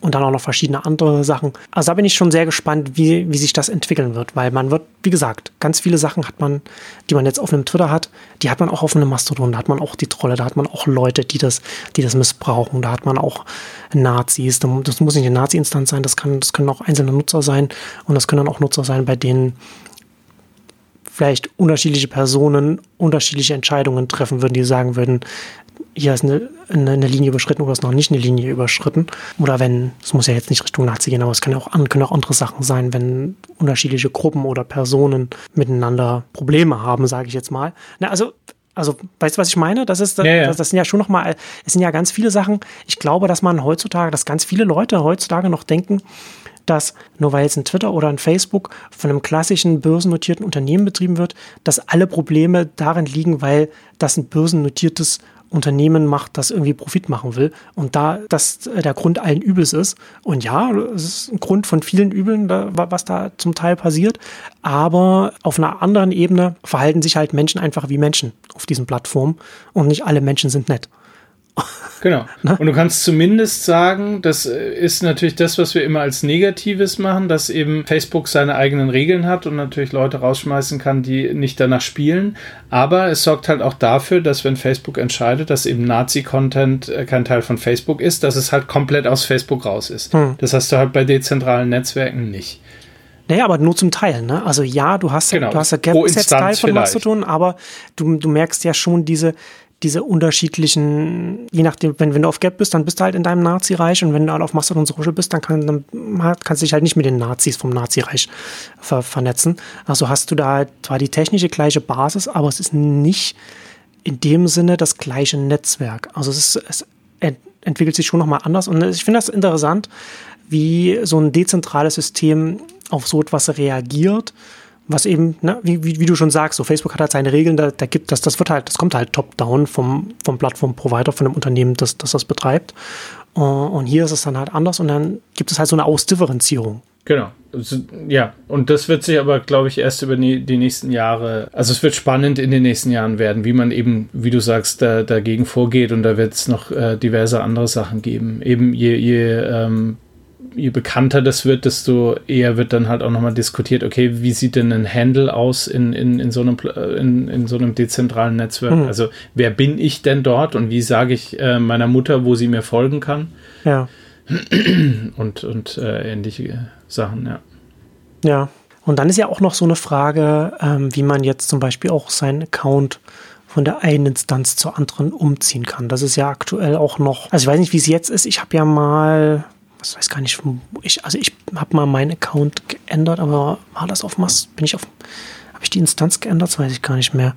und dann auch noch verschiedene andere Sachen. Also da bin ich schon sehr gespannt, wie, wie sich das entwickeln wird, weil man wird, wie gesagt, ganz viele Sachen hat man, die man jetzt auf einem Twitter hat, die hat man auch auf einem Mastodon, da hat man auch die Trolle, da hat man auch Leute, die das, die das missbrauchen, da hat man auch Nazis, das muss nicht eine Nazi-Instanz sein, das kann, das können auch einzelne Nutzer sein und das können dann auch Nutzer sein, bei denen vielleicht unterschiedliche Personen unterschiedliche Entscheidungen treffen würden, die sagen würden, hier ist eine, eine, eine, Linie überschritten oder ist noch nicht eine Linie überschritten. Oder wenn, es muss ja jetzt nicht Richtung Nazi gehen, aber es kann auch, können auch andere Sachen sein, wenn unterschiedliche Gruppen oder Personen miteinander Probleme haben, sage ich jetzt mal. Na, also also, weißt du, was ich meine? Das ist, das, ja, ja. das, das sind ja schon nochmal, es sind ja ganz viele Sachen. Ich glaube, dass man heutzutage, dass ganz viele Leute heutzutage noch denken, dass nur weil jetzt ein Twitter oder ein Facebook von einem klassischen börsennotierten Unternehmen betrieben wird, dass alle Probleme darin liegen, weil das ein börsennotiertes Unternehmen macht, das irgendwie Profit machen will und da das der Grund allen Übels ist. Und ja, es ist ein Grund von vielen Übeln, was da zum Teil passiert. Aber auf einer anderen Ebene verhalten sich halt Menschen einfach wie Menschen auf diesen Plattformen und nicht alle Menschen sind nett. Genau. (laughs) Ne? Und du kannst zumindest sagen, das ist natürlich das, was wir immer als Negatives machen, dass eben Facebook seine eigenen Regeln hat und natürlich Leute rausschmeißen kann, die nicht danach spielen. Aber es sorgt halt auch dafür, dass wenn Facebook entscheidet, dass eben Nazi-Content äh, kein Teil von Facebook ist, dass es halt komplett aus Facebook raus ist. Hm. Das hast du halt bei dezentralen Netzwerken nicht. Naja, aber nur zum Teil, ne? Also ja, du hast, genau. du hast ja Gap Teil von Mastodon, aber du, du merkst ja schon diese, diese unterschiedlichen, je nachdem, wenn, wenn du auf Gap bist, dann bist du halt in deinem Nazi-Reich und wenn du halt auf Mastodon Social bist, dann, kann, dann kannst du dich halt nicht mit den Nazis vom Nazi-Reich ver vernetzen. Also hast du da halt zwar die technische gleiche Basis, aber es ist nicht in dem Sinne das gleiche Netzwerk. Also es, ist, es entwickelt sich schon nochmal anders und ich finde das interessant, wie so ein dezentrales System auf so etwas reagiert was eben, ne, wie, wie, wie, du schon sagst, so Facebook hat halt seine Regeln, da, da gibt das, das wird halt, das kommt halt top-down vom, vom Plattform-Provider, von dem Unternehmen, das, das das betreibt. Uh, und hier ist es dann halt anders und dann gibt es halt so eine Ausdifferenzierung. Genau. Ja, und das wird sich aber, glaube ich, erst über die, die, nächsten Jahre, also es wird spannend in den nächsten Jahren werden, wie man eben, wie du sagst, da, dagegen vorgeht und da wird es noch äh, diverse andere Sachen geben. Eben je, je, ähm, je bekannter das wird, desto eher wird dann halt auch nochmal diskutiert, okay, wie sieht denn ein Handle aus in, in, in, so, einem, in, in so einem dezentralen Netzwerk? Mhm. Also wer bin ich denn dort und wie sage ich äh, meiner Mutter, wo sie mir folgen kann? Ja. (clears throat) Und, und äh, ähnliche Sachen, ja. Ja, und dann ist ja auch noch so eine Frage, ähm, wie man jetzt zum Beispiel auch seinen Account von der einen Instanz zur anderen umziehen kann. Das ist ja aktuell auch noch, also ich weiß nicht, wie es jetzt ist. Ich habe ja mal, was weiß gar nicht, ich, also ich habe mal meinen Account geändert, aber war das auf Mast? Bin ich auf, habe ich die Instanz geändert? Das weiß ich gar nicht mehr.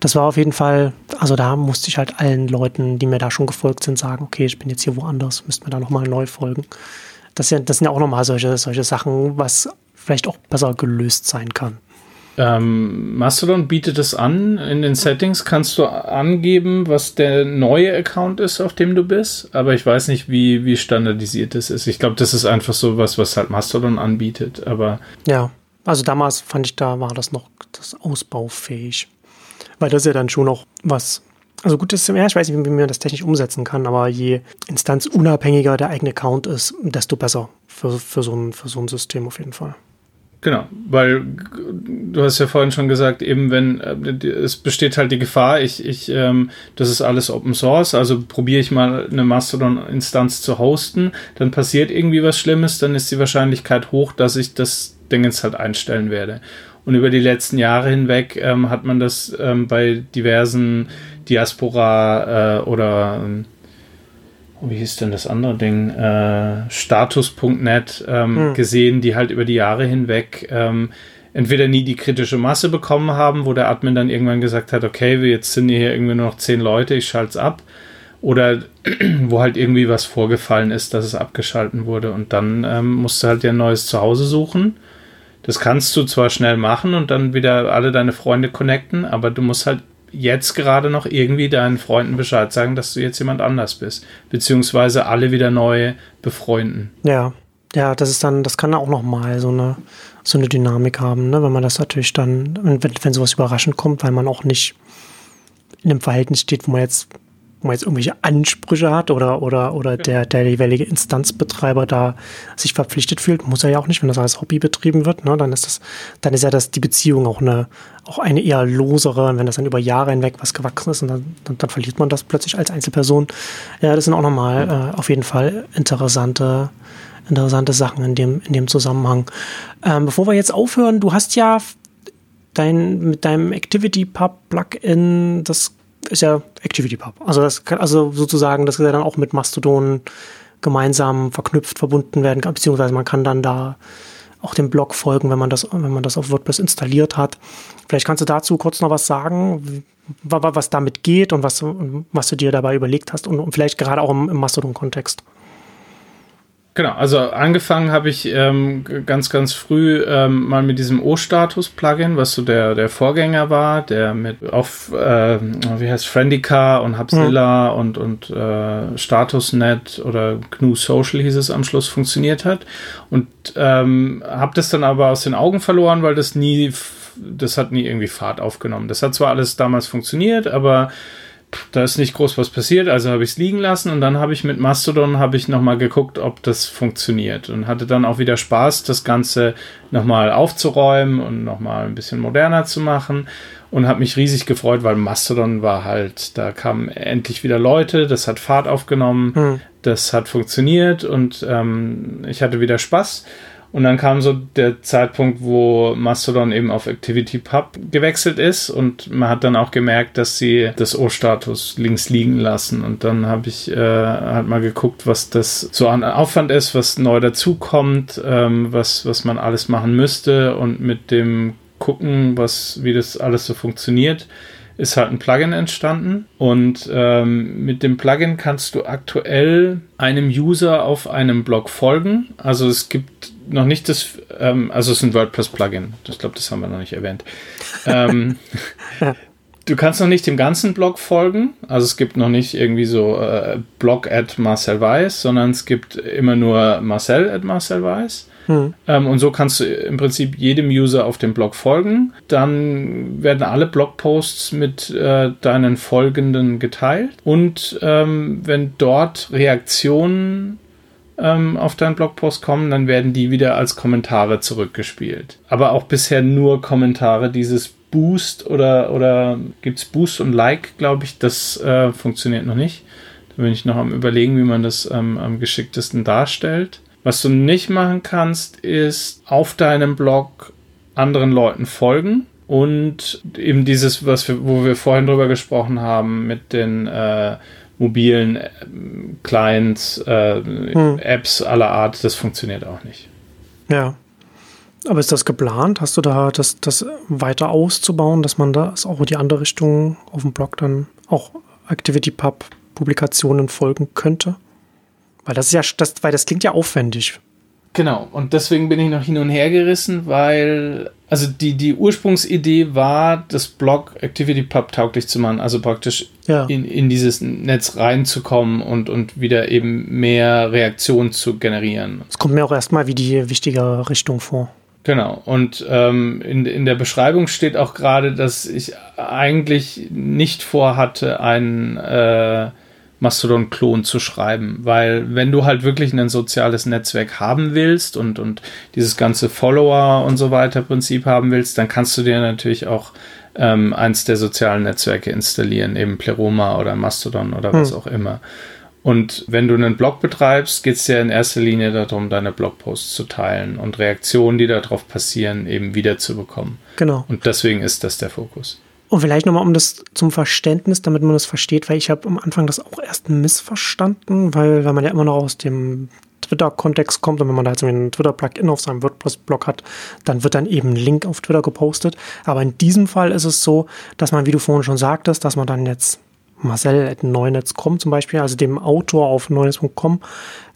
Das war auf jeden Fall, also da musste ich halt allen Leuten, die mir da schon gefolgt sind, sagen, okay, ich bin jetzt hier woanders, müsste mir da nochmal neu folgen. Das, ja, das sind ja auch nochmal solche, solche Sachen, was vielleicht auch besser gelöst sein kann. Ähm, Mastodon bietet es an. In den Settings kannst du angeben, was der neue Account ist, auf dem du bist. Aber ich weiß nicht, wie, wie standardisiert das ist. Ich glaube, das ist einfach so was, was halt Mastodon anbietet. Aber ja, also damals fand ich, da war das noch das ausbaufähig. Weil das ja dann schon noch was. Also gut, das ist, ja, ich weiß nicht, wie man das technisch umsetzen kann, aber je instanzunabhängiger der eigene Account ist, desto besser für, für, so ein, für so ein System auf jeden Fall. Genau, weil du hast ja vorhin schon gesagt, eben wenn äh, es besteht halt die Gefahr, ich, ich, ähm, das ist alles Open Source, also probiere ich mal eine Mastodon-Instanz zu hosten, dann passiert irgendwie was Schlimmes, dann ist die Wahrscheinlichkeit hoch, dass ich das Ding jetzt halt einstellen werde. Und über die letzten Jahre hinweg ähm, hat man das ähm, bei diversen Diaspora äh, oder ähm, wie hieß denn das andere Ding, äh, Status.net ähm, hm. gesehen, die halt über die Jahre hinweg ähm, entweder nie die kritische Masse bekommen haben, wo der Admin dann irgendwann gesagt hat, okay, jetzt sind hier irgendwie nur noch zehn Leute, ich schalte es ab. Oder (clears throat) wo halt irgendwie was vorgefallen ist, dass es abgeschalten wurde. Und dann ähm, musst du halt dir ein neues Zuhause suchen. Das kannst du zwar schnell machen und dann wieder alle deine Freunde connecten, aber du musst halt jetzt gerade noch irgendwie deinen Freunden Bescheid sagen, dass du jetzt jemand anders bist. Beziehungsweise alle wieder neu befreunden. Ja, ja, das ist dann, das kann auch noch mal so eine, so eine Dynamik haben, ne? wenn man das natürlich dann, wenn, wenn sowas überraschend kommt, weil man auch nicht in einem Verhältnis steht, wo man jetzt man jetzt irgendwelche Ansprüche hat oder, oder, oder der, der jeweilige Instanzbetreiber da sich verpflichtet fühlt, muss er ja auch nicht, wenn das als Hobby betrieben wird, ne, dann ist das, dann ist ja das, die Beziehung auch eine, auch eine eher losere, und wenn das dann über Jahre hinweg was gewachsen ist und dann, dann, dann verliert man das plötzlich als Einzelperson. Ja, das sind auch nochmal äh, auf jeden Fall interessante, interessante Sachen in dem, in dem Zusammenhang. Ähm, bevor wir jetzt aufhören, du hast ja dein, mit deinem ActivityPub-Plugin das ist ja ActivityPub. Also das kann, also sozusagen, das ist ja dann auch mit Mastodon gemeinsam verknüpft, verbunden werden, beziehungsweise man kann dann da auch dem Blog folgen, wenn man das, wenn man das auf WordPress installiert hat. Vielleicht kannst du dazu kurz noch was sagen, was damit geht und was, was du dir dabei überlegt hast und vielleicht gerade auch im, im Mastodon-Kontext. Genau, also angefangen habe ich ähm, ganz, ganz früh ähm, mal mit diesem O-Status-Plugin, was so der, der Vorgänger war, der mit auf, äh, wie heißt Friendica und Hubzilla mhm. und, und äh, StatusNet oder GNU Social hieß es am Schluss funktioniert hat. Und ähm, habe das dann aber aus den Augen verloren, weil das nie, das hat nie irgendwie Fahrt aufgenommen. Das hat zwar alles damals funktioniert, aber da ist nicht groß was passiert, also habe ich es liegen lassen und dann habe ich mit Mastodon habe ich nochmal geguckt, ob das funktioniert und hatte dann auch wieder Spaß, das Ganze nochmal aufzuräumen und nochmal ein bisschen moderner zu machen und habe mich riesig gefreut, weil Mastodon war halt, da kamen endlich wieder Leute, das hat Fahrt aufgenommen, hm. das hat funktioniert und ähm, ich hatte wieder Spaß. Und dann kam so der Zeitpunkt, wo Mastodon eben auf ActivityPub gewechselt ist und man hat dann auch gemerkt, dass sie das O-Status links liegen lassen. Und dann habe ich äh, halt mal geguckt, was das so an Aufwand ist, was neu dazukommt, ähm, was, was man alles machen müsste und mit dem gucken, was, wie das alles so funktioniert ist halt ein Plugin entstanden und ähm, mit dem Plugin kannst du aktuell einem User auf einem Blog folgen. Also es gibt noch nicht das, ähm, also es ist ein WordPress-Plugin. Ich glaube, das haben wir noch nicht erwähnt. ähm, (laughs) du kannst noch nicht dem ganzen Blog folgen. Also es gibt noch nicht irgendwie so äh, Blog at Marcel Weiß, sondern es gibt immer nur Marcel at Marcel Weiß. Hm. Ähm, und so kannst du im Prinzip jedem User auf dem Blog folgen. Dann werden alle Blogposts mit äh, deinen Folgenden geteilt. Und ähm, wenn dort Reaktionen ähm, auf deinen Blogpost kommen, dann werden die wieder als Kommentare zurückgespielt. Aber auch bisher nur Kommentare. Dieses Boost oder, oder gibt es Boost und Like, glaube ich, das äh, funktioniert noch nicht. Da bin ich noch am überlegen, wie man das ähm, am geschicktesten darstellt. Was du nicht machen kannst, ist auf deinem Blog anderen Leuten folgen und eben dieses, was wir, wo wir vorhin drüber gesprochen haben, mit den äh, mobilen äh, Clients, äh, hm. Apps aller Art, das funktioniert auch nicht. Ja. Aber ist das geplant? Hast du da das, das weiter auszubauen, dass man das auch in die andere Richtung auf dem Blog dann auch ActivityPub Publikationen folgen könnte? Weil das ist ja, das, weil das klingt ja aufwendig. Genau, und deswegen bin ich noch hin und her gerissen, weil, also die, die Ursprungsidee war, das Blog ActivityPub tauglich zu machen, also praktisch ja. in, in dieses Netz reinzukommen und, und wieder eben mehr Reaktionen zu generieren. Es kommt mir auch erstmal wie die wichtige Richtung vor. Genau, und ähm, in, in der Beschreibung steht auch gerade, dass ich eigentlich nicht vorhatte, ein äh, Mastodon-Klon zu schreiben, weil wenn du halt wirklich ein soziales Netzwerk haben willst und, und dieses ganze Follower und so weiter Prinzip haben willst, dann kannst du dir natürlich auch ähm, eins der sozialen Netzwerke installieren, eben Pleroma oder Mastodon oder was hm. auch immer. Und wenn du einen Blog betreibst, geht es ja in erster Linie darum, deine Blogposts zu teilen und Reaktionen, die darauf passieren, eben wiederzubekommen. Genau. Und deswegen ist das der Fokus. Und vielleicht nochmal um das zum Verständnis, damit man das versteht, weil ich habe am Anfang das auch erst missverstanden, weil, weil man ja immer noch aus dem Twitter-Kontext kommt und wenn man da jetzt ein Twitter-Plugin auf seinem WordPress-Blog hat, dann wird dann eben ein Link auf Twitter gepostet. Aber in diesem Fall ist es so, dass man, wie du vorhin schon sagtest, dass man dann jetzt Marcel at neunetz.com zum Beispiel, also dem Autor auf neunetz.com,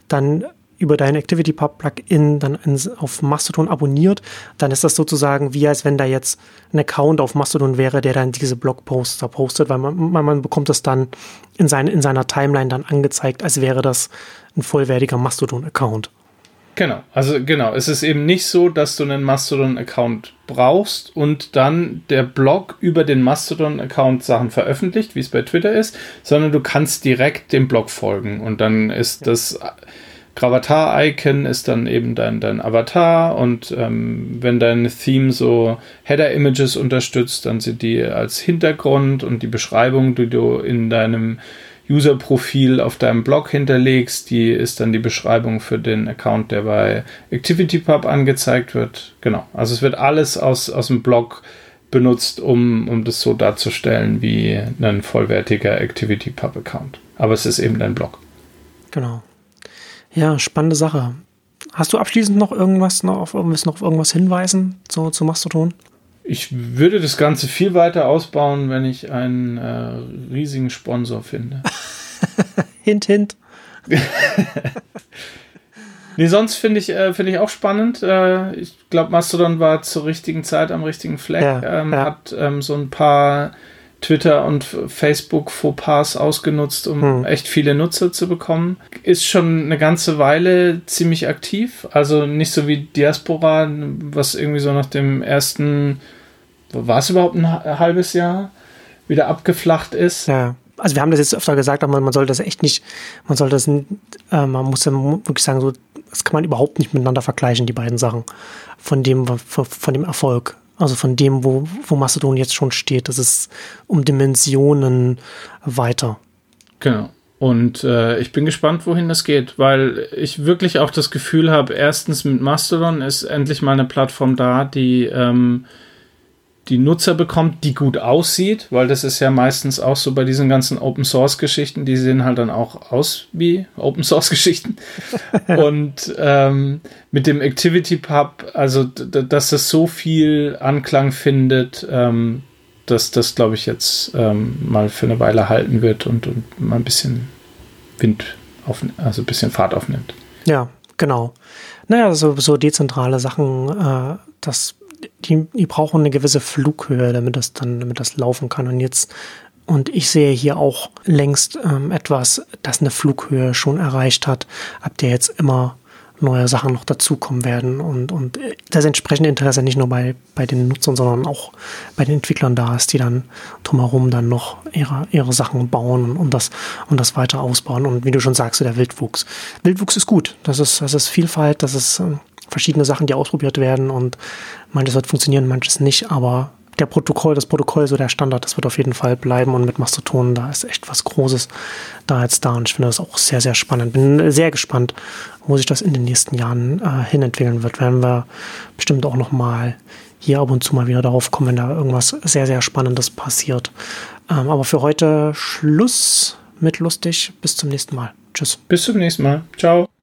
dann über dein ActivityPub-Plugin dann auf Mastodon abonniert, dann ist das sozusagen wie als wenn da jetzt ein Account auf Mastodon wäre, der dann diese Blogposts da postet, weil man, man bekommt das dann in, sein, in seiner Timeline dann angezeigt, als wäre das ein vollwertiger Mastodon-Account. Genau, also genau, es ist eben nicht so, dass du einen Mastodon-Account brauchst und dann der Blog über den Mastodon-Account Sachen veröffentlicht, wie es bei Twitter ist, sondern du kannst direkt dem Blog folgen und dann ist das Gravatar-Icon ist dann eben dein, dein Avatar und ähm, wenn dein Theme so Header-Images unterstützt, dann sind die als Hintergrund und die Beschreibung, die du in deinem User-Profil auf deinem Blog hinterlegst, die ist dann die Beschreibung für den Account, der bei ActivityPub angezeigt wird. Genau, also es wird alles aus, aus dem Blog benutzt, um, um das so darzustellen wie ein vollwertiger ActivityPub-Account. Aber es ist eben dein Blog. Genau. Ja, spannende Sache. Hast du abschließend noch irgendwas noch auf, noch auf irgendwas hinweisen zu, zu Mastodon? Ich würde das Ganze viel weiter ausbauen, wenn ich einen äh, riesigen Sponsor finde. (laughs) hint, hint. (laughs) nee, sonst finde ich, äh, find ich auch spannend. Äh, ich glaube, Mastodon war zur richtigen Zeit am richtigen Fleck. Ja, ähm, ja. Hat ähm, so ein paar Twitter und Facebook Fauxpas ausgenutzt, um hm. echt viele Nutzer zu bekommen. Ist schon eine ganze Weile ziemlich aktiv. Also nicht so wie Diaspora, was irgendwie so nach dem ersten, war es überhaupt ein halbes Jahr, wieder abgeflacht ist. Ja. Also wir haben das jetzt öfter gesagt, aber man soll das echt nicht, man soll das, äh, man muss ja wirklich sagen, so, das kann man überhaupt nicht miteinander vergleichen, die beiden Sachen. Von dem, von, von dem Erfolg. Also von dem, wo, wo Macedon jetzt schon steht, das ist um Dimensionen weiter. Genau. Und äh, ich bin gespannt, wohin das geht, weil ich wirklich auch das Gefühl habe, erstens mit Mastodon ist endlich mal eine Plattform da, die ähm, die Nutzer bekommt, die gut aussieht, weil das ist ja meistens auch so bei diesen ganzen Open Source Geschichten, die sehen halt dann auch aus wie Open Source Geschichten. (laughs) und ähm, mit dem Activity Pub, also dass das so viel Anklang findet, ähm, dass das, glaube ich, jetzt ähm, mal für eine Weile halten wird und, und mal ein bisschen Wind auf, also ein bisschen Fahrt aufnimmt. Ja, genau. Naja, so, so dezentrale Sachen, äh, das die, die brauchen eine gewisse Flughöhe, damit das dann, damit das laufen kann. Und jetzt und ich sehe hier auch längst ähm, etwas, das eine Flughöhe schon erreicht hat, ab der jetzt immer neue Sachen noch dazukommen werden und, und das entsprechende Interesse nicht nur bei, bei den Nutzern, sondern auch bei den Entwicklern da ist, die dann drumherum dann noch ihre, ihre Sachen bauen und, das, und das weiter ausbauen. Und wie du schon sagst, der Wildwuchs. Wildwuchs ist gut. Das ist, das ist Vielfalt, das ist äh, verschiedene Sachen, die ausprobiert werden und manches wird funktionieren, manches nicht, aber der Protokoll, das Protokoll, so der Standard, das wird auf jeden Fall bleiben und mit Mastodon, da ist echt was Großes da jetzt da und ich finde das auch sehr, sehr spannend. Bin sehr gespannt, wo sich das in den nächsten Jahren äh, hin entwickeln wird. Werden wir bestimmt auch noch mal hier ab und zu mal wieder darauf kommen, wenn da irgendwas sehr, sehr Spannendes passiert. Ähm, aber für heute Schluss mit lustig. Bis zum nächsten Mal. Tschüss. Bis zum nächsten Mal. Ciao.